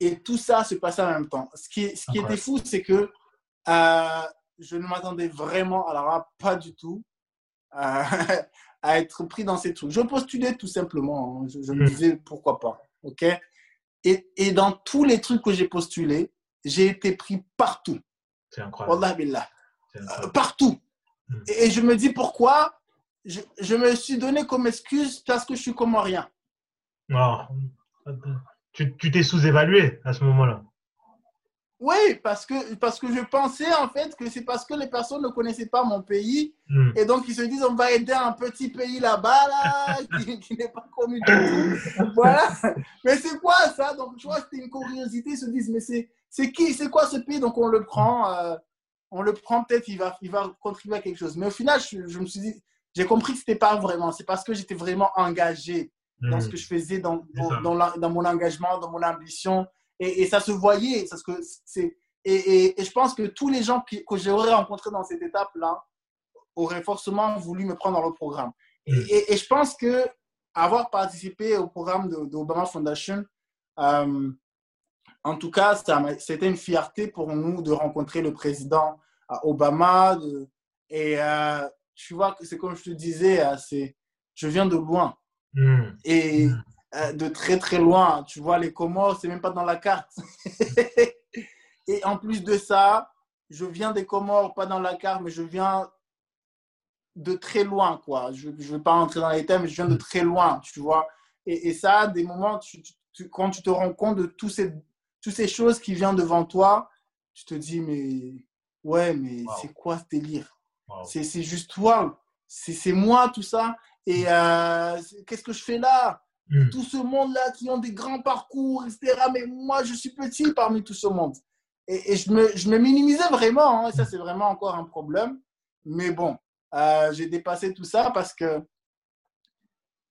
Et tout ça se passait en même temps. Ce qui, ce qui était Incroyable. fou, c'est que euh, je ne m'attendais vraiment, alors là, pas du tout, euh, à être pris dans ces trucs. Je postulais tout simplement. hein. Je, je me Mm. disais pourquoi pas. OK? Et, et dans tous les trucs que j'ai postulés, j'ai été pris partout. C'est incroyable. Billah. C'est Euh, incroyable. partout. Mm. Et, et je me dis pourquoi? Je, je me suis donné comme excuse parce que je suis comorien. Non. Attends. Tu t'es sous-évalué à ce moment-là. Oui, parce que, parce que je pensais en fait que c'est parce que les personnes ne connaissaient pas mon pays. Hmm. Et donc ils se disent on va aider un petit pays là-bas là, qui, n'est pas connu du tout. Voilà. Mais c'est quoi ça? Donc tu vois, c'était une curiosité. Ils se disent mais c'est qui C'est quoi ce pays? Donc on le prend. Euh, on le prend peut-être, il va, il va contribuer à quelque chose. Mais au final, je, je me suis dit, j'ai compris que ce n'était pas vraiment. C'est parce que j'étais vraiment engagé dans ce hmm. que je faisais, dans, dans, dans, mon engagement, dans mon ambition. Et, ça se voyait. Parce que c'est, et, et, je pense que tous les gens que j'aurais rencontrés dans cette étape-là auraient forcément voulu me prendre dans le programme. Hmm. Et, je pense que avoir participé au programme de, de Obama Foundation, euh, en tout cas, c'était une fierté pour nous de rencontrer le président euh, Obama. et euh, tu vois, c'est comme je te disais, c'est, je viens de loin. Hmm. Et hmm. Euh, de très très loin. Tu vois, les Comores, c'est même pas dans la carte. et en plus de ça, je viens des Comores, pas dans la carte, mais je viens de très loin, quoi. Je ne vais pas rentrer dans les thèmes, mais je viens de très loin, tu vois. Et, et ça, des moments, tu, quand tu te rends compte de tous ces, toutes ces choses qui viennent devant toi, tu te dis, mais ouais, mais c'est quoi ce délire? C'est juste toi, c'est moi, tout ça. Et euh, qu'est-ce que je fais là? Hmm. Tout ce monde-là qui ont des grands parcours, etc. Mais moi, je suis petit parmi tout ce monde. Et, je, me, je, me, minimisais vraiment. Hein, et ça, c'est vraiment encore un problème. Mais bon, euh, j'ai dépassé tout ça parce que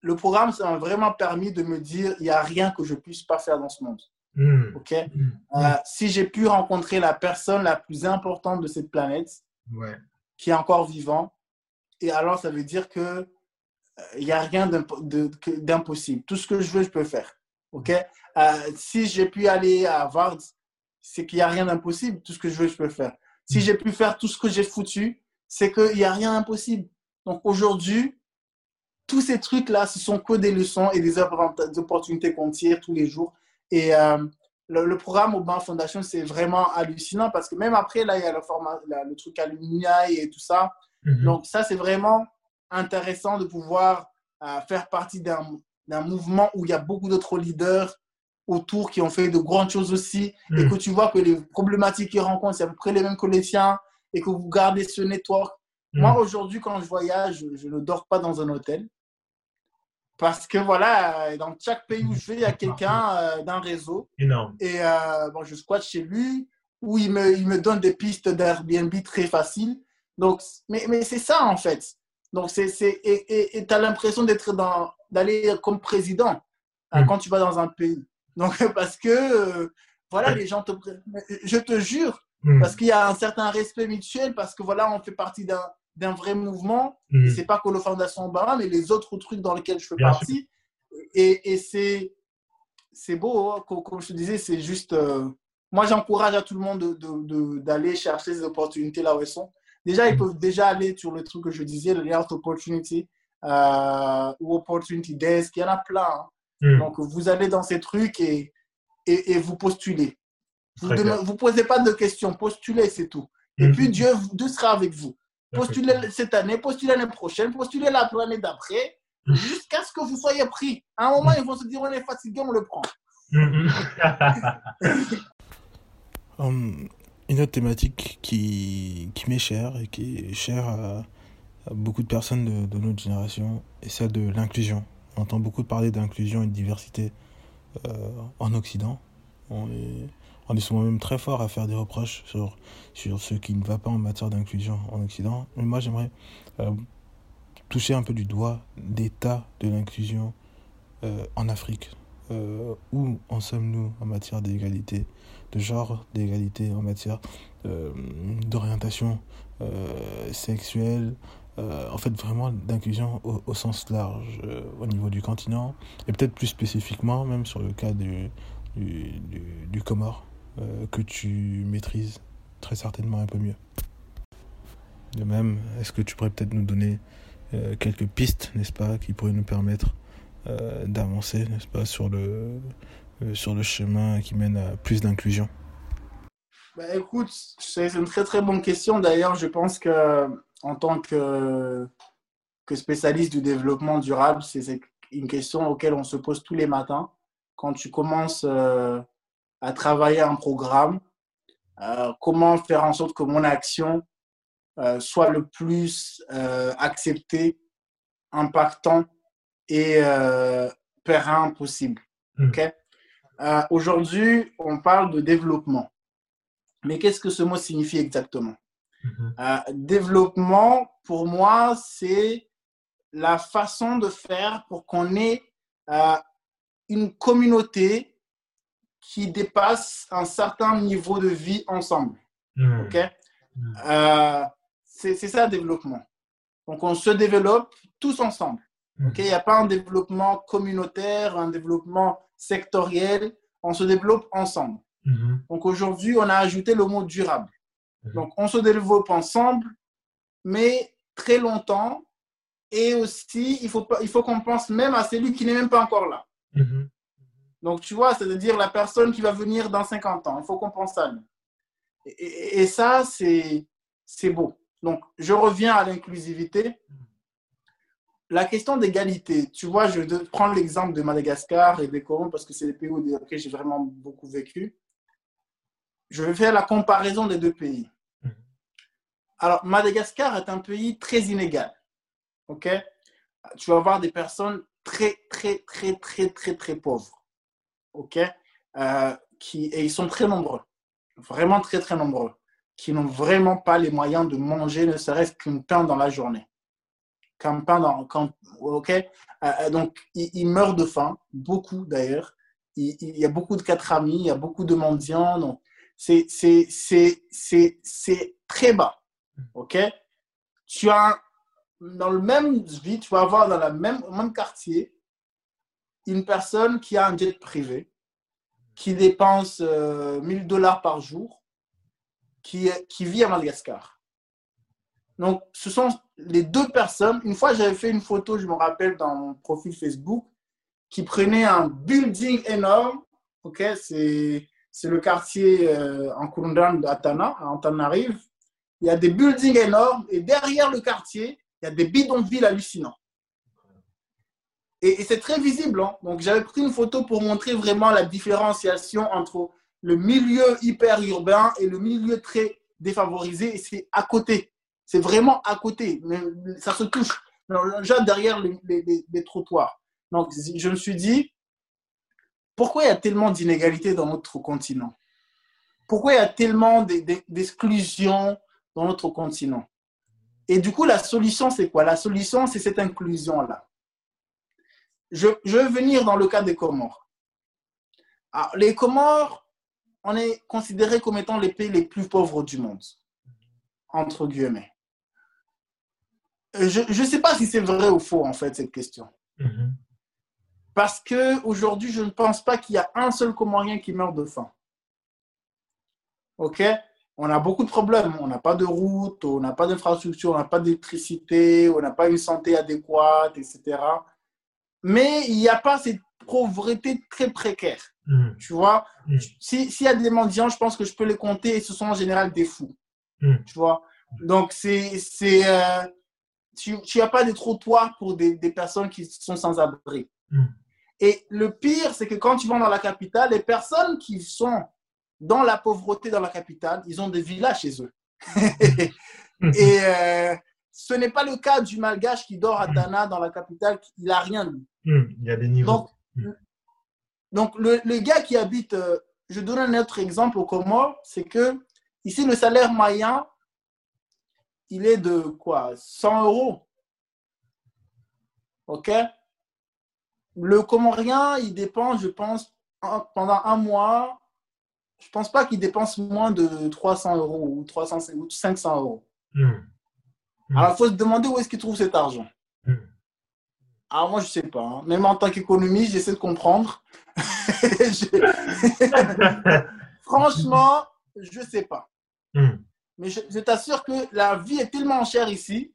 le programme, ça m'a vraiment permis de me dire, il n'y a rien que je ne puisse pas faire dans ce monde. Hmm. OK? Hmm. Euh, Si j'ai pu rencontrer la personne la plus importante de cette planète, qui est encore vivant, et alors ça veut dire que il n'y a rien d'impossible. Tout ce que je veux, je peux faire. OK? Euh, Si j'ai pu aller à Harvard, c'est qu'il n'y a rien d'impossible. Tout ce que je veux, je peux faire. Si mm. j'ai pu faire tout ce que j'ai foutu, c'est qu'il n'y a rien d'impossible. Donc aujourd'hui, tous ces trucs-là, ce sont que des leçons et des opportunités qu'on tire tous les jours. Et euh, le, programme Obama Foundation, c'est vraiment hallucinant parce que même après, là, il y a le, format, le truc alumni et tout ça. Mm-hmm. Donc ça, c'est vraiment intéressant de pouvoir euh, faire partie d'un mouvement où il y a beaucoup d'autres leaders autour qui ont fait de grandes choses aussi et hmm. que tu vois que les problématiques qu'ils rencontrent, c'est à peu près les mêmes que les tiens et que vous gardez ce network. Moi, aujourd'hui, quand je voyage, je, ne dors pas dans un hôtel parce que voilà, dans chaque pays où je vais, il y a quelqu'un euh, d'un réseau. Énorme. Et euh, bon, je squatte chez lui où il me, il me donne des pistes d'Airbnb très faciles. Donc, mais, mais c'est ça en fait. Donc, c'est, et tu as l'impression d'être dans, d'aller comme président hein, mm. quand tu vas dans un pays. Donc, parce que, euh, voilà, les gens te. Je te jure, mm. parce qu'il y a un certain respect mutuel, parce que, voilà, on fait partie d'un, d'un vrai mouvement. Mm. C'est pas que le Fondation Obama, mais les autres trucs dans lesquels je fais partie. Et, et c'est, c'est beau, hein, comme, je te disais, c'est juste. Euh, moi, j'encourage à tout le monde de, de, d'aller chercher ces opportunités là où elles sont. Déjà, ils peuvent déjà aller sur le truc que je disais, le Health Opportunity euh, ou Opportunity Desk. Il y en a plein. Hein. Hmm. Donc, vous allez dans ces trucs et, et, vous postulez. Vous ne posez pas de questions, postulez, c'est tout. Et hmm. puis, Dieu, Dieu sera avec vous. Postulez cette année, postulez l'année prochaine, postulez l'année d'après, jusqu'à ce que vous soyez pris. À un moment, ils vont se dire on est fatigué, on le prend. um, une autre thématique qui, qui m'est chère et qui est chère à, beaucoup de personnes de, de, notre génération est celle de l'inclusion. On entend beaucoup parler d'inclusion et de diversité euh, en Occident. On est, on est souvent même très fort à faire des reproches sur, sur ce qui ne va pas en matière d'inclusion en Occident. Mais moi, j'aimerais euh, toucher un peu du doigt l'état de l'inclusion euh, en Afrique. où en sommes-nous en matière d'égalité de genre, d'égalité en matière euh, d'orientation euh, sexuelle, euh, en fait vraiment d'inclusion au, sens large au niveau du continent et peut-être plus spécifiquement même sur le cas du, du, du, Comore que tu maîtrises très certainement un peu mieux. De même, est-ce que tu pourrais peut-être nous donner quelques pistes, n'est-ce pas, qui pourraient nous permettre d'avancer, n'est-ce pas, sur le, euh, sur le chemin qui mène à plus d'inclusion? Bah, Écoute, c'est une très très bonne question. D'ailleurs, je pense que en tant que, que spécialiste du développement durable, c'est une question auquel on se pose tous les matins. Quand tu commences euh, à travailler un programme, comment faire en sorte que mon action soit le plus acceptée, impactant et périn possible. Hmm. Aujourd'hui, on parle de développement. Mais qu'est-ce que ce mot signifie exactement? Euh, développement, pour moi, c'est la façon de faire pour qu'on ait euh, une communauté qui dépasse un certain niveau de vie ensemble. OK? Mhm. euh, C'est ça le développement. Donc, on se développe tous ensemble. OK? Il n'y a pas un développement communautaire, un développement sectoriel. On se développe ensemble. Donc, aujourd'hui, on a ajouté le mot durable. Donc, on se développe ensemble, mais très longtemps. Et aussi, il faut, il faut qu'on pense même à celui qui n'est même pas encore là. Donc, tu vois, c'est-à-dire la personne qui va venir dans 50 ans. Il faut qu'on pense à lui. Et, ça, c'est beau. Donc, je reviens à l'inclusivité. La question d'égalité, tu vois, je vais prendre l'exemple de Madagascar et des Corons parce que c'est des pays où j'ai vraiment beaucoup vécu je vais faire la comparaison des deux pays. Mhm. Alors, Madagascar est un pays très inégal. OK? Tu vas avoir des personnes très, très, très, très, très, très pauvres. OK euh, qui, Et ils sont très nombreux. Vraiment très, très nombreux. Qui n'ont vraiment pas les moyens de manger ne serait-ce qu'une pain dans la journée. Qu'un pain dans. OK euh, Donc, ils, meurent de faim. Beaucoup d'ailleurs. Il, y a beaucoup de quatre amis, il y a beaucoup de mendiants. Donc, c'est très bas. OK Tu as dans le même vie, tu vas avoir dans le même, même quartier une personne qui a un jet privé, qui dépense 1000 euh, dollars par jour, qui, qui vit à Madagascar. Donc, ce sont les deux personnes. Une fois, j'avais fait une photo, je me rappelle, dans mon profil Facebook, qui prenait un building énorme. OK C'est c'est le quartier euh, en Kurundan d'Atana, à Antananarive. Il y a des buildings énormes et derrière le quartier, il y a des bidonvilles hallucinants. Et, c'est très visible. Hein. Donc, j'avais pris une photo pour montrer vraiment la différenciation entre le milieu hyper urbain et le milieu très défavorisé. C'est à côté. C'est vraiment à côté. Mais ça se touche. Genre derrière les, les trottoirs. Donc, je me suis dit, pourquoi il y a tellement d'inégalités dans notre continent? Pourquoi il y a tellement d'exclusion dans notre continent? Et du coup, la solution, c'est quoi? La solution, c'est cette inclusion-là. Je, vais venir dans le cas des Comores. les Comores, on est considéré comme étant les pays les plus pauvres du monde, entre guillemets. Je ne sais pas si c'est vrai ou faux, en fait, cette question. Mm-hmm. Parce qu'aujourd'hui, je ne pense pas qu'il y a un seul Comorien qui meurt de faim. OK? On a beaucoup de problèmes. On n'a pas de route, on n'a pas d'infrastructure, on n'a pas d'électricité, on n'a pas une santé adéquate, etc. Mais il n'y a pas cette pauvreté très précaire. Hmm. Tu vois hmm. S'il y a des mendiants, je pense que je peux les compter et ce sont en général des fous. Hmm. Tu vois Donc, c'est. Euh, tu n'as pas de trottoirs pour des, des, personnes qui sont sans abri. Et le pire, c'est que quand tu vas dans la capitale, les personnes qui sont dans la pauvreté dans la capitale, ils ont des villas chez eux. et euh, ce n'est pas le cas du malgache qui dort à Tana dans la capitale, il n'a rien lui. Hmm, il y a des niveaux. Donc, donc le, le, gars qui habite, euh, je donne un autre exemple au Comores, c'est que ici le salaire moyen, il est de quoi? 100 euros. OK? Le Comorien, il dépense, je pense, pendant un mois, je pense pas qu'il dépense moins de 300 euros ou, 300, 500 euros. Hmm. Alors, il faut se demander où est-ce qu'il trouve cet argent. Hmm. Alors, moi, je sais pas. Hein. Même en tant qu'économiste, j'essaie de comprendre. Franchement, je sais pas. Mais je, je t'assure que la vie est tellement chère ici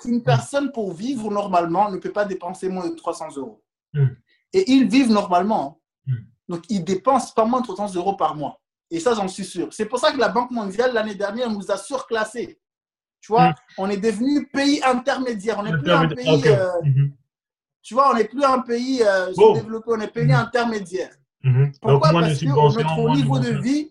qu'une mm. personne pour vivre normalement ne peut pas dépenser moins de 300 euros. Mm. Et ils vivent normalement. Hein. Mm. Donc, ils dépensent pas moins de 300 euros par mois. Et ça, j'en suis sûr. C'est pour ça que la Banque mondiale, l'année dernière, nous a surclassés. Tu vois, on est devenu pays intermédiaire. On n'est plus un pays. Euh. Tu vois, on n'est plus un pays euh, sous-développé, on est pays mm-hmm. intermédiaire. Mm-hmm. Pourquoi Parce que notre niveau de vie,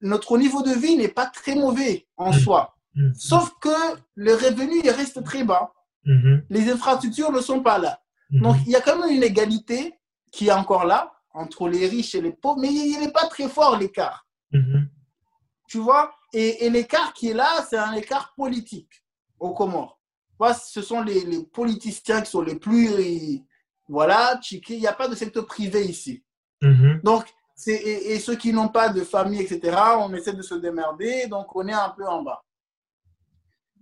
notre niveau de vie n'est pas très mauvais en Mm. soi. Mhm. Sauf que le revenu il reste très bas. Mhm. Les infrastructures ne sont pas là. Mhm. Donc, il y a quand même une égalité qui est encore là entre les riches et les pauvres, mais il n'est pas très fort l'écart. Mhm. Tu vois Et, et l'écart qui est là, c'est un écart politique aux Comores. Ce sont les, les politiciens qui sont les plus. Voilà. Il n'y a pas de secteur privé ici. Mhm. Donc, et, et ceux qui n'ont pas de famille, etc., on essaie de se démerder, donc on est un peu en bas.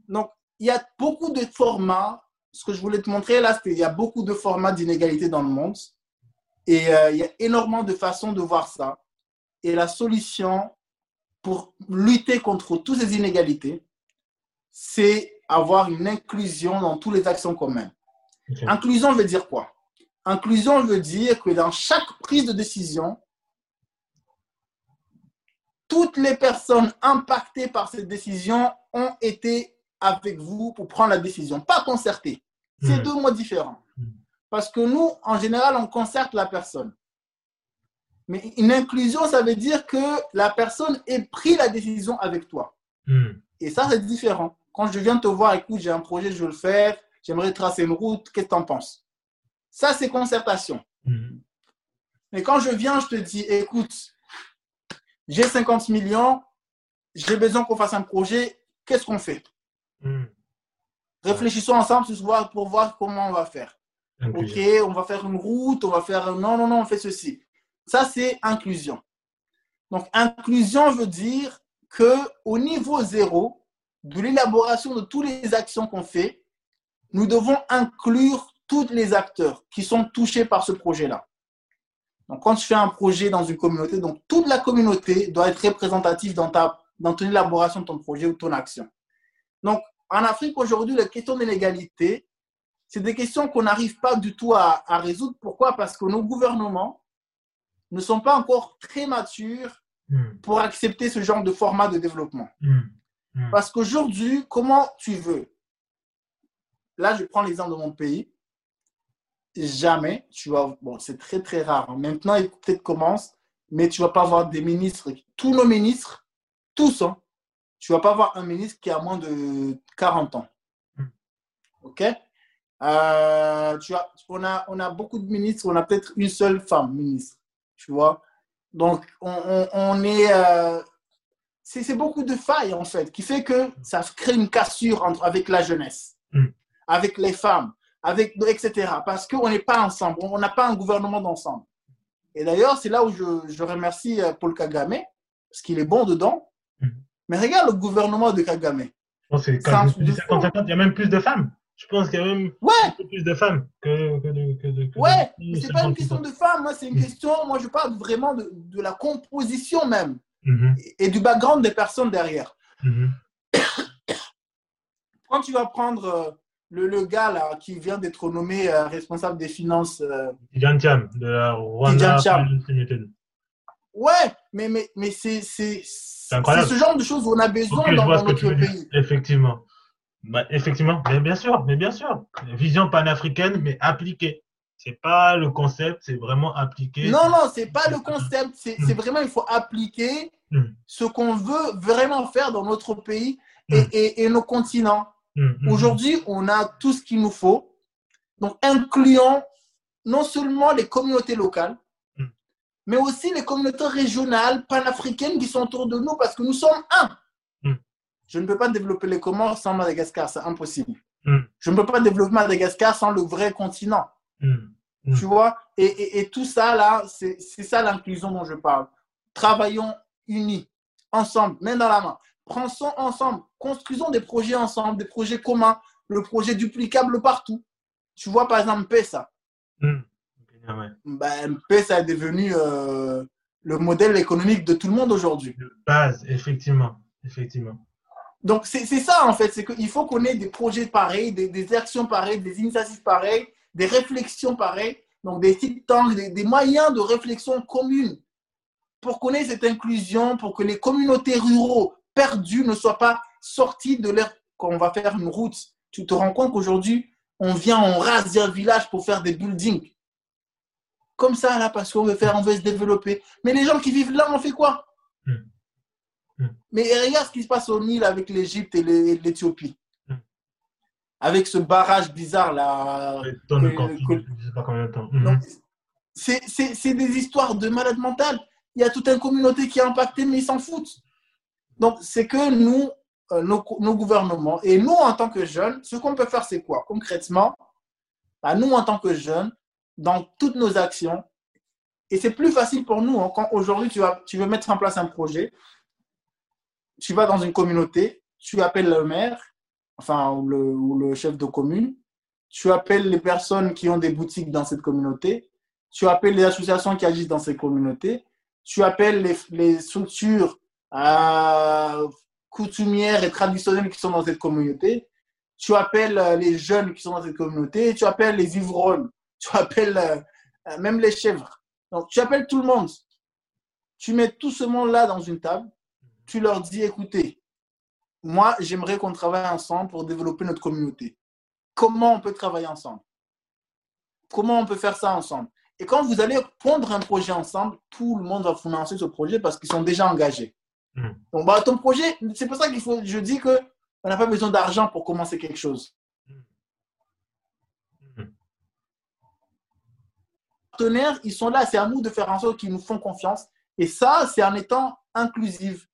Donc, il y a beaucoup de formats. Ce que je voulais te montrer là, c'est qu'il y a beaucoup de formats d'inégalité dans le monde. Et euh, il y a énormément de façons de voir ça. Et la solution pour lutter contre toutes ces inégalités, c'est avoir une inclusion dans toutes les actions communes. Inclusion veut dire quoi? Inclusion veut dire que dans chaque prise de décision, toutes les personnes impactées par cette décision ont été avec vous pour prendre la décision, pas concertée. C'est Mhm. deux mots différents. Mhm. Parce que nous, en général, on concerte la personne. Mais une inclusion, ça veut dire que la personne ait pris la décision avec toi. Mhm. Et ça, c'est différent. Quand je viens te voir, écoute, j'ai un projet, je veux le faire, j'aimerais tracer une route, qu'est-ce que tu en penses? Ça, c'est concertation. Mhm. Mais quand je viens, je te dis, écoute, j'ai 50 millions, j'ai besoin qu'on fasse un projet, qu'est-ce qu'on fait? Mhm. Réfléchissons ensemble pour voir, pour voir comment on va faire. Ok, on va faire une route, on va faire... Non, non, non, on fait ceci. Ça, c'est inclusion. Donc, inclusion veut dire que au niveau zéro de l'élaboration de toutes les actions qu'on fait, nous devons inclure tous les acteurs qui sont touchés par ce projet-là. Donc, quand tu fais un projet dans une communauté, donc toute la communauté doit être représentative dans, ta, dans ton élaboration de ton projet ou ton action. Donc, en Afrique aujourd'hui, les questions d'inégalité, c'est des questions qu'on n'arrive pas du tout à résoudre. Pourquoi? Parce que nos gouvernements ne sont pas encore très matures Mhm. pour accepter ce genre de format de développement. Mhm. Mhm. Parce qu'aujourd'hui, comment tu veux? Là, je prends l'exemple de mon pays. Jamais, tu vas, bon, c'est très très rare. hein. Maintenant, il peut-être commence, mais tu vas pas avoir des ministres. Tous nos ministres, tous, hein, tu vas pas avoir un ministre qui a moins de 40 ans. Hmm. Ok? Euh, tu as, on, a, on a beaucoup de ministres, on a peut-être une seule femme ministre. Tu vois Donc, on, on- on est. euh, c'est beaucoup de failles, en fait, qui fait que ça crée une cassure entre, avec la jeunesse, Mm. avec les femmes, avec, etc. Parce qu'on n'est pas ensemble, on n'a pas un gouvernement d'ensemble. Et d'ailleurs, c'est là où je, je remercie euh, Paul Kagame, parce qu'il est bon dedans. Mm. Mais regarde le gouvernement de Kagame. C'est. 50-50, il y a même plus de femmes. Je pense qu'il y a même Ouais, plus de femmes que, que de, que de- que de ouais, mais c'est pas une 50%. question de femmes, moi, c'est une Mm. question, moi, je parle vraiment de, de la composition même Mhm. et, et du background des personnes derrière. Mhm. Quand tu vas prendre euh, le, le gars là qui vient d'être nommé euh, responsable des finances, euh, Thiam, de la Rwanda ouais, mais, mais, mais c'est ce genre de choses où on a besoin dans, dans notre pays. Effectivement. Bah, effectivement, mais bien sûr, mais bien sûr. Vision panafricaine, mais appliquée. C'est pas le concept, c'est vraiment appliqué. Non, non, c'est pas le concept, c'est vraiment, il faut appliquer Mm. ce qu'on veut vraiment faire dans notre pays et, Mm. et, et nos continents. Mhm. Aujourd'hui, on a tout ce qu'il nous faut. Donc, incluons non seulement les communautés locales, Mm. mais aussi les communautés régionales, panafricaines qui sont autour de nous parce que nous sommes un. Je ne peux pas développer les Comores sans Madagascar, c'est impossible. Mm. Je ne peux pas développer Madagascar sans le vrai continent. Mhm. Mm. Tu vois et, et- et tout ça, là, c'est ça l'inclusion dont je parle. Travaillons unis, ensemble, main dans la main. Prenons ensemble, construisons des projets ensemble, des projets communs, le projet duplicable partout. Tu vois, par exemple, PESA. Ouais. Ben, PESA est devenu euh, le modèle économique de tout le monde aujourd'hui. De base, effectivement. Effectivement. Donc, c'est ça, en fait. C'est qu'il faut qu'on ait des projets pareils, des, actions pareilles, des initiatives pareilles, des réflexions pareilles. Donc, des think tanks, des, moyens de réflexion communes pour qu'on ait cette inclusion, pour que les communautés ruraux perdus ne soient pas sortis de leur... Quand on va faire une route, tu te rends compte qu'aujourd'hui, on vient, on rase un village pour faire des buildings. Comme ça, là, parce qu'on veut faire, on veut se développer. Mais les gens qui vivent là, on fait quoi? Hmm. Mm. Mais regarde ce qui se passe au Nil avec l'Égypte et l'Éthiopie. Mm. Avec ce barrage bizarre là. C'est des histoires de malades mentales. Il y a toute une communauté qui est impactée, mais ils s'en foutent. Donc, c'est que nous, euh, nos, nos, gouvernements, et nous, en tant que jeunes, ce qu'on peut faire, c'est quoi Concrètement, bah, nous, en tant que jeunes, dans toutes nos actions, et c'est plus facile pour nous, hein, quand aujourd'hui tu, tu veux mettre en place un projet, tu vas dans une communauté, tu appelles le maire, enfin, ou le, chef de commune, tu appelles les personnes qui ont des boutiques dans cette communauté, tu appelles les associations qui agissent dans cette communauté, tu appelles les, les structures euh, coutumières et traditionnelles qui sont dans cette communauté, tu appelles euh, les jeunes qui sont dans cette communauté, tu appelles les ivrognes, tu appelles euh, même les chèvres. Donc, tu appelles tout le monde. Tu mets tout ce monde-là dans une table. Tu leur dis, écoutez, moi, j'aimerais qu'on travaille ensemble pour développer notre communauté. Comment on peut travailler ensemble? Comment on peut faire ça ensemble? Et quand vous allez pondre un projet ensemble, tout le monde va financer ce projet parce qu'ils sont déjà engagés. Hmm. Donc, bah, ton projet, c'est pour ça qu'il faut, je dis que on n'a pas besoin d'argent pour commencer quelque chose. partenaires, ils sont là. C'est à nous de faire en sorte qu'ils nous font confiance. Et ça, c'est en étant inclusif.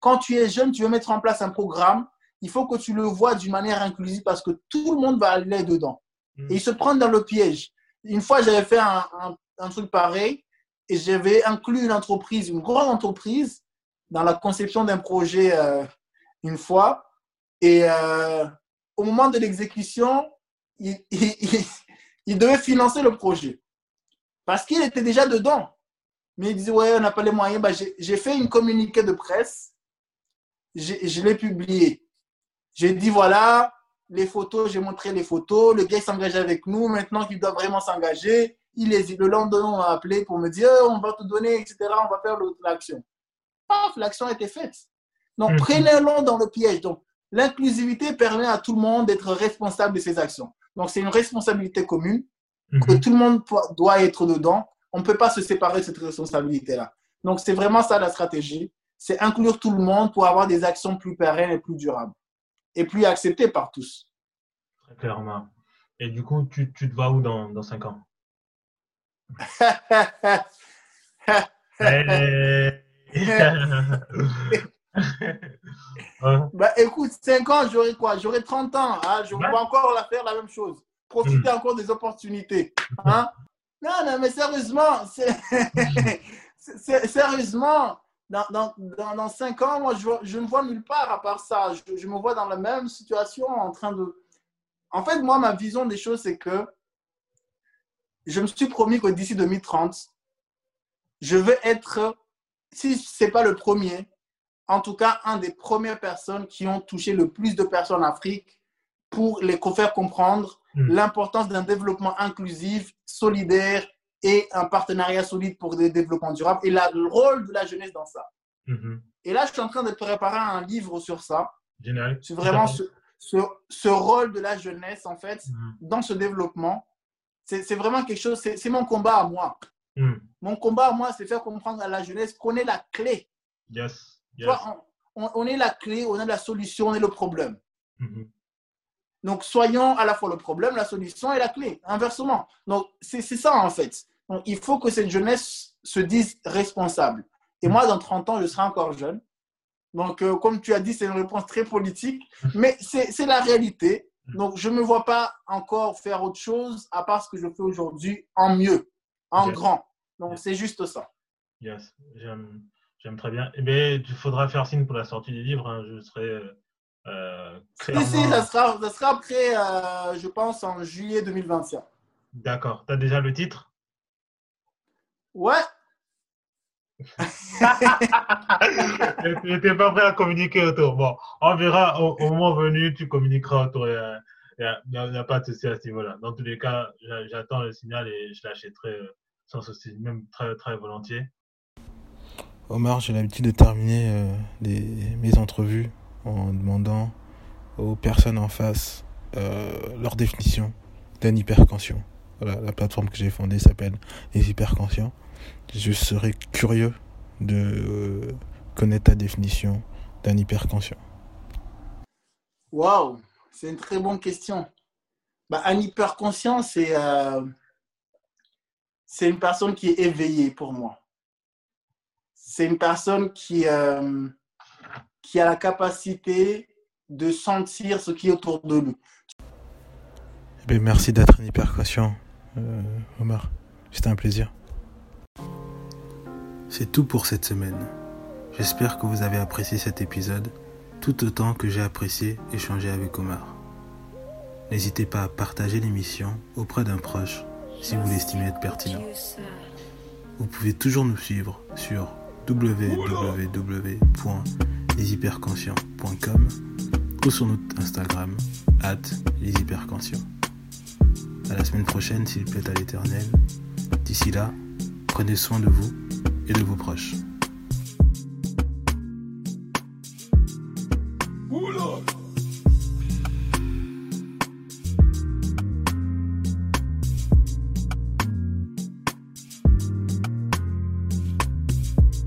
Quand tu es jeune, tu veux mettre en place un programme, il faut que tu le vois d'une manière inclusive parce que tout le monde va aller dedans. Et ils se prennent dans le piège. Une fois, j'avais fait un, un, truc pareil et j'avais inclus une entreprise, une grande entreprise, dans la conception d'un projet euh, une fois. Et euh, au moment de l'exécution, il, il, il devait financer le projet. Parce qu'il était déjà dedans. Mais il disait, ouais, on n'a pas les moyens. Bah, j'ai fait une communiqué de presse. Je l'ai publié. J'ai dit, voilà, les photos, j'ai montré les photos. Le gars s'engage avec nous. Maintenant qu'il doit vraiment s'engager, il hésite. Le lendemain, on m'a appelé pour me dire, on va te donner, etc. On va faire l'action. Paf, l'action a été faite. Donc, mhm. prenez-le dans le piège. Donc, l'inclusivité permet à tout le monde d'être responsable de ses actions. Donc, c'est une responsabilité commune que mhm. tout le monde doit être dedans. On ne peut pas se séparer de cette responsabilité-là. Donc, c'est vraiment ça la stratégie. C'est inclure tout le monde pour avoir des actions plus pérennes et plus durables. Et plus acceptées par tous. Très clairement. Et du coup, tu, tu te vois où dans, dans 5 ans? Bah, écoute, 5 ans, j'aurai quoi? J'aurai 30 ans. Hein? Je vais encore la faire la même chose profiter hmm. encore des opportunités. Hein? Non, non, mais sérieusement, sérieusement, dans, dans, dans, cinq ans, moi, je, je, ne vois nulle part à part ça. Je, je, me vois dans la même situation en train de... En fait, moi, ma vision des choses, c'est que je me suis promis que d'ici 2030, je veux être, si ce n'est pas le premier, en tout cas, un des premières personnes qui ont touché le plus de personnes en Afrique pour les faire comprendre Mm. l'importance d'un développement inclusif, solidaire et un partenariat solide pour le développement durable et le rôle de la jeunesse dans ça. Mm-hmm. Et là, je suis en train de préparer un livre sur ça. Génial. C'est vraiment ce, ce, rôle de la jeunesse, en fait, mm. dans ce développement. C'est vraiment quelque chose, c'est mon combat à moi. Mm. Mon combat à moi, c'est faire comprendre à la jeunesse qu'on est la clé. Yes. on, est la clé, on est la solution, on est le problème. Donc, soyons à la fois le problème, la solution et la clé, inversement. Donc, c'est ça en fait. Donc, il faut que cette jeunesse se dise responsable. Et moi, dans 30 ans, je serai encore jeune. Donc, euh, comme tu as dit, c'est une réponse très politique, mais c'est la réalité. Donc, je ne me vois pas encore faire autre chose à part ce que je fais aujourd'hui en mieux, en grand. Donc, c'est juste ça. Yes, j'aime très bien. Eh bien, il faudra faire signe pour la sortie du livre. Hein. Je serai euh, euh, ça sera, ça sera après, euh, je pense, en juillet 2021. D'accord. Tu as déjà le titre? Ouais. n'étais pas prêt à communiquer autour. Bon, on verra au, moment venu, tu communiqueras autour. Il n'y a, pas de souci à ce niveau-là. Dans tous les cas, j'attends le signal et je l'achèterai euh, sans souci, même très, très volontiers. Omar, j'ai l'habitude de terminer mes entrevues en demandant aux personnes en face euh, leur définition d'un hyperconscient. Voilà, la plateforme que j'ai fondée s'appelle les hyperconscients. Je serais curieux de connaître ta définition d'un hyperconscient. Waouh, c'est une très bonne question. Bah, un hyperconscient, c'est euh, une personne qui est éveillée pour moi. C'est une personne qui, euh, qui a la capacité de sentir ce qui est autour de lui. Eh merci d'être un hyperconscient, euh, Omar. C'était un plaisir. C'est tout pour cette semaine. J'espère que vous avez apprécié cet épisode tout autant que j'ai apprécié échanger avec Omar. N'hésitez pas à partager l'émission auprès d'un proche si vous l'estimez être pertinent. Vous pouvez toujours nous suivre sur www.leshyperconscients.com ou sur notre Instagram, at leshyperconscients. À la semaine prochaine, s'il plaît à l'éternel. D'ici là, prenez soin de vous et de vos proches.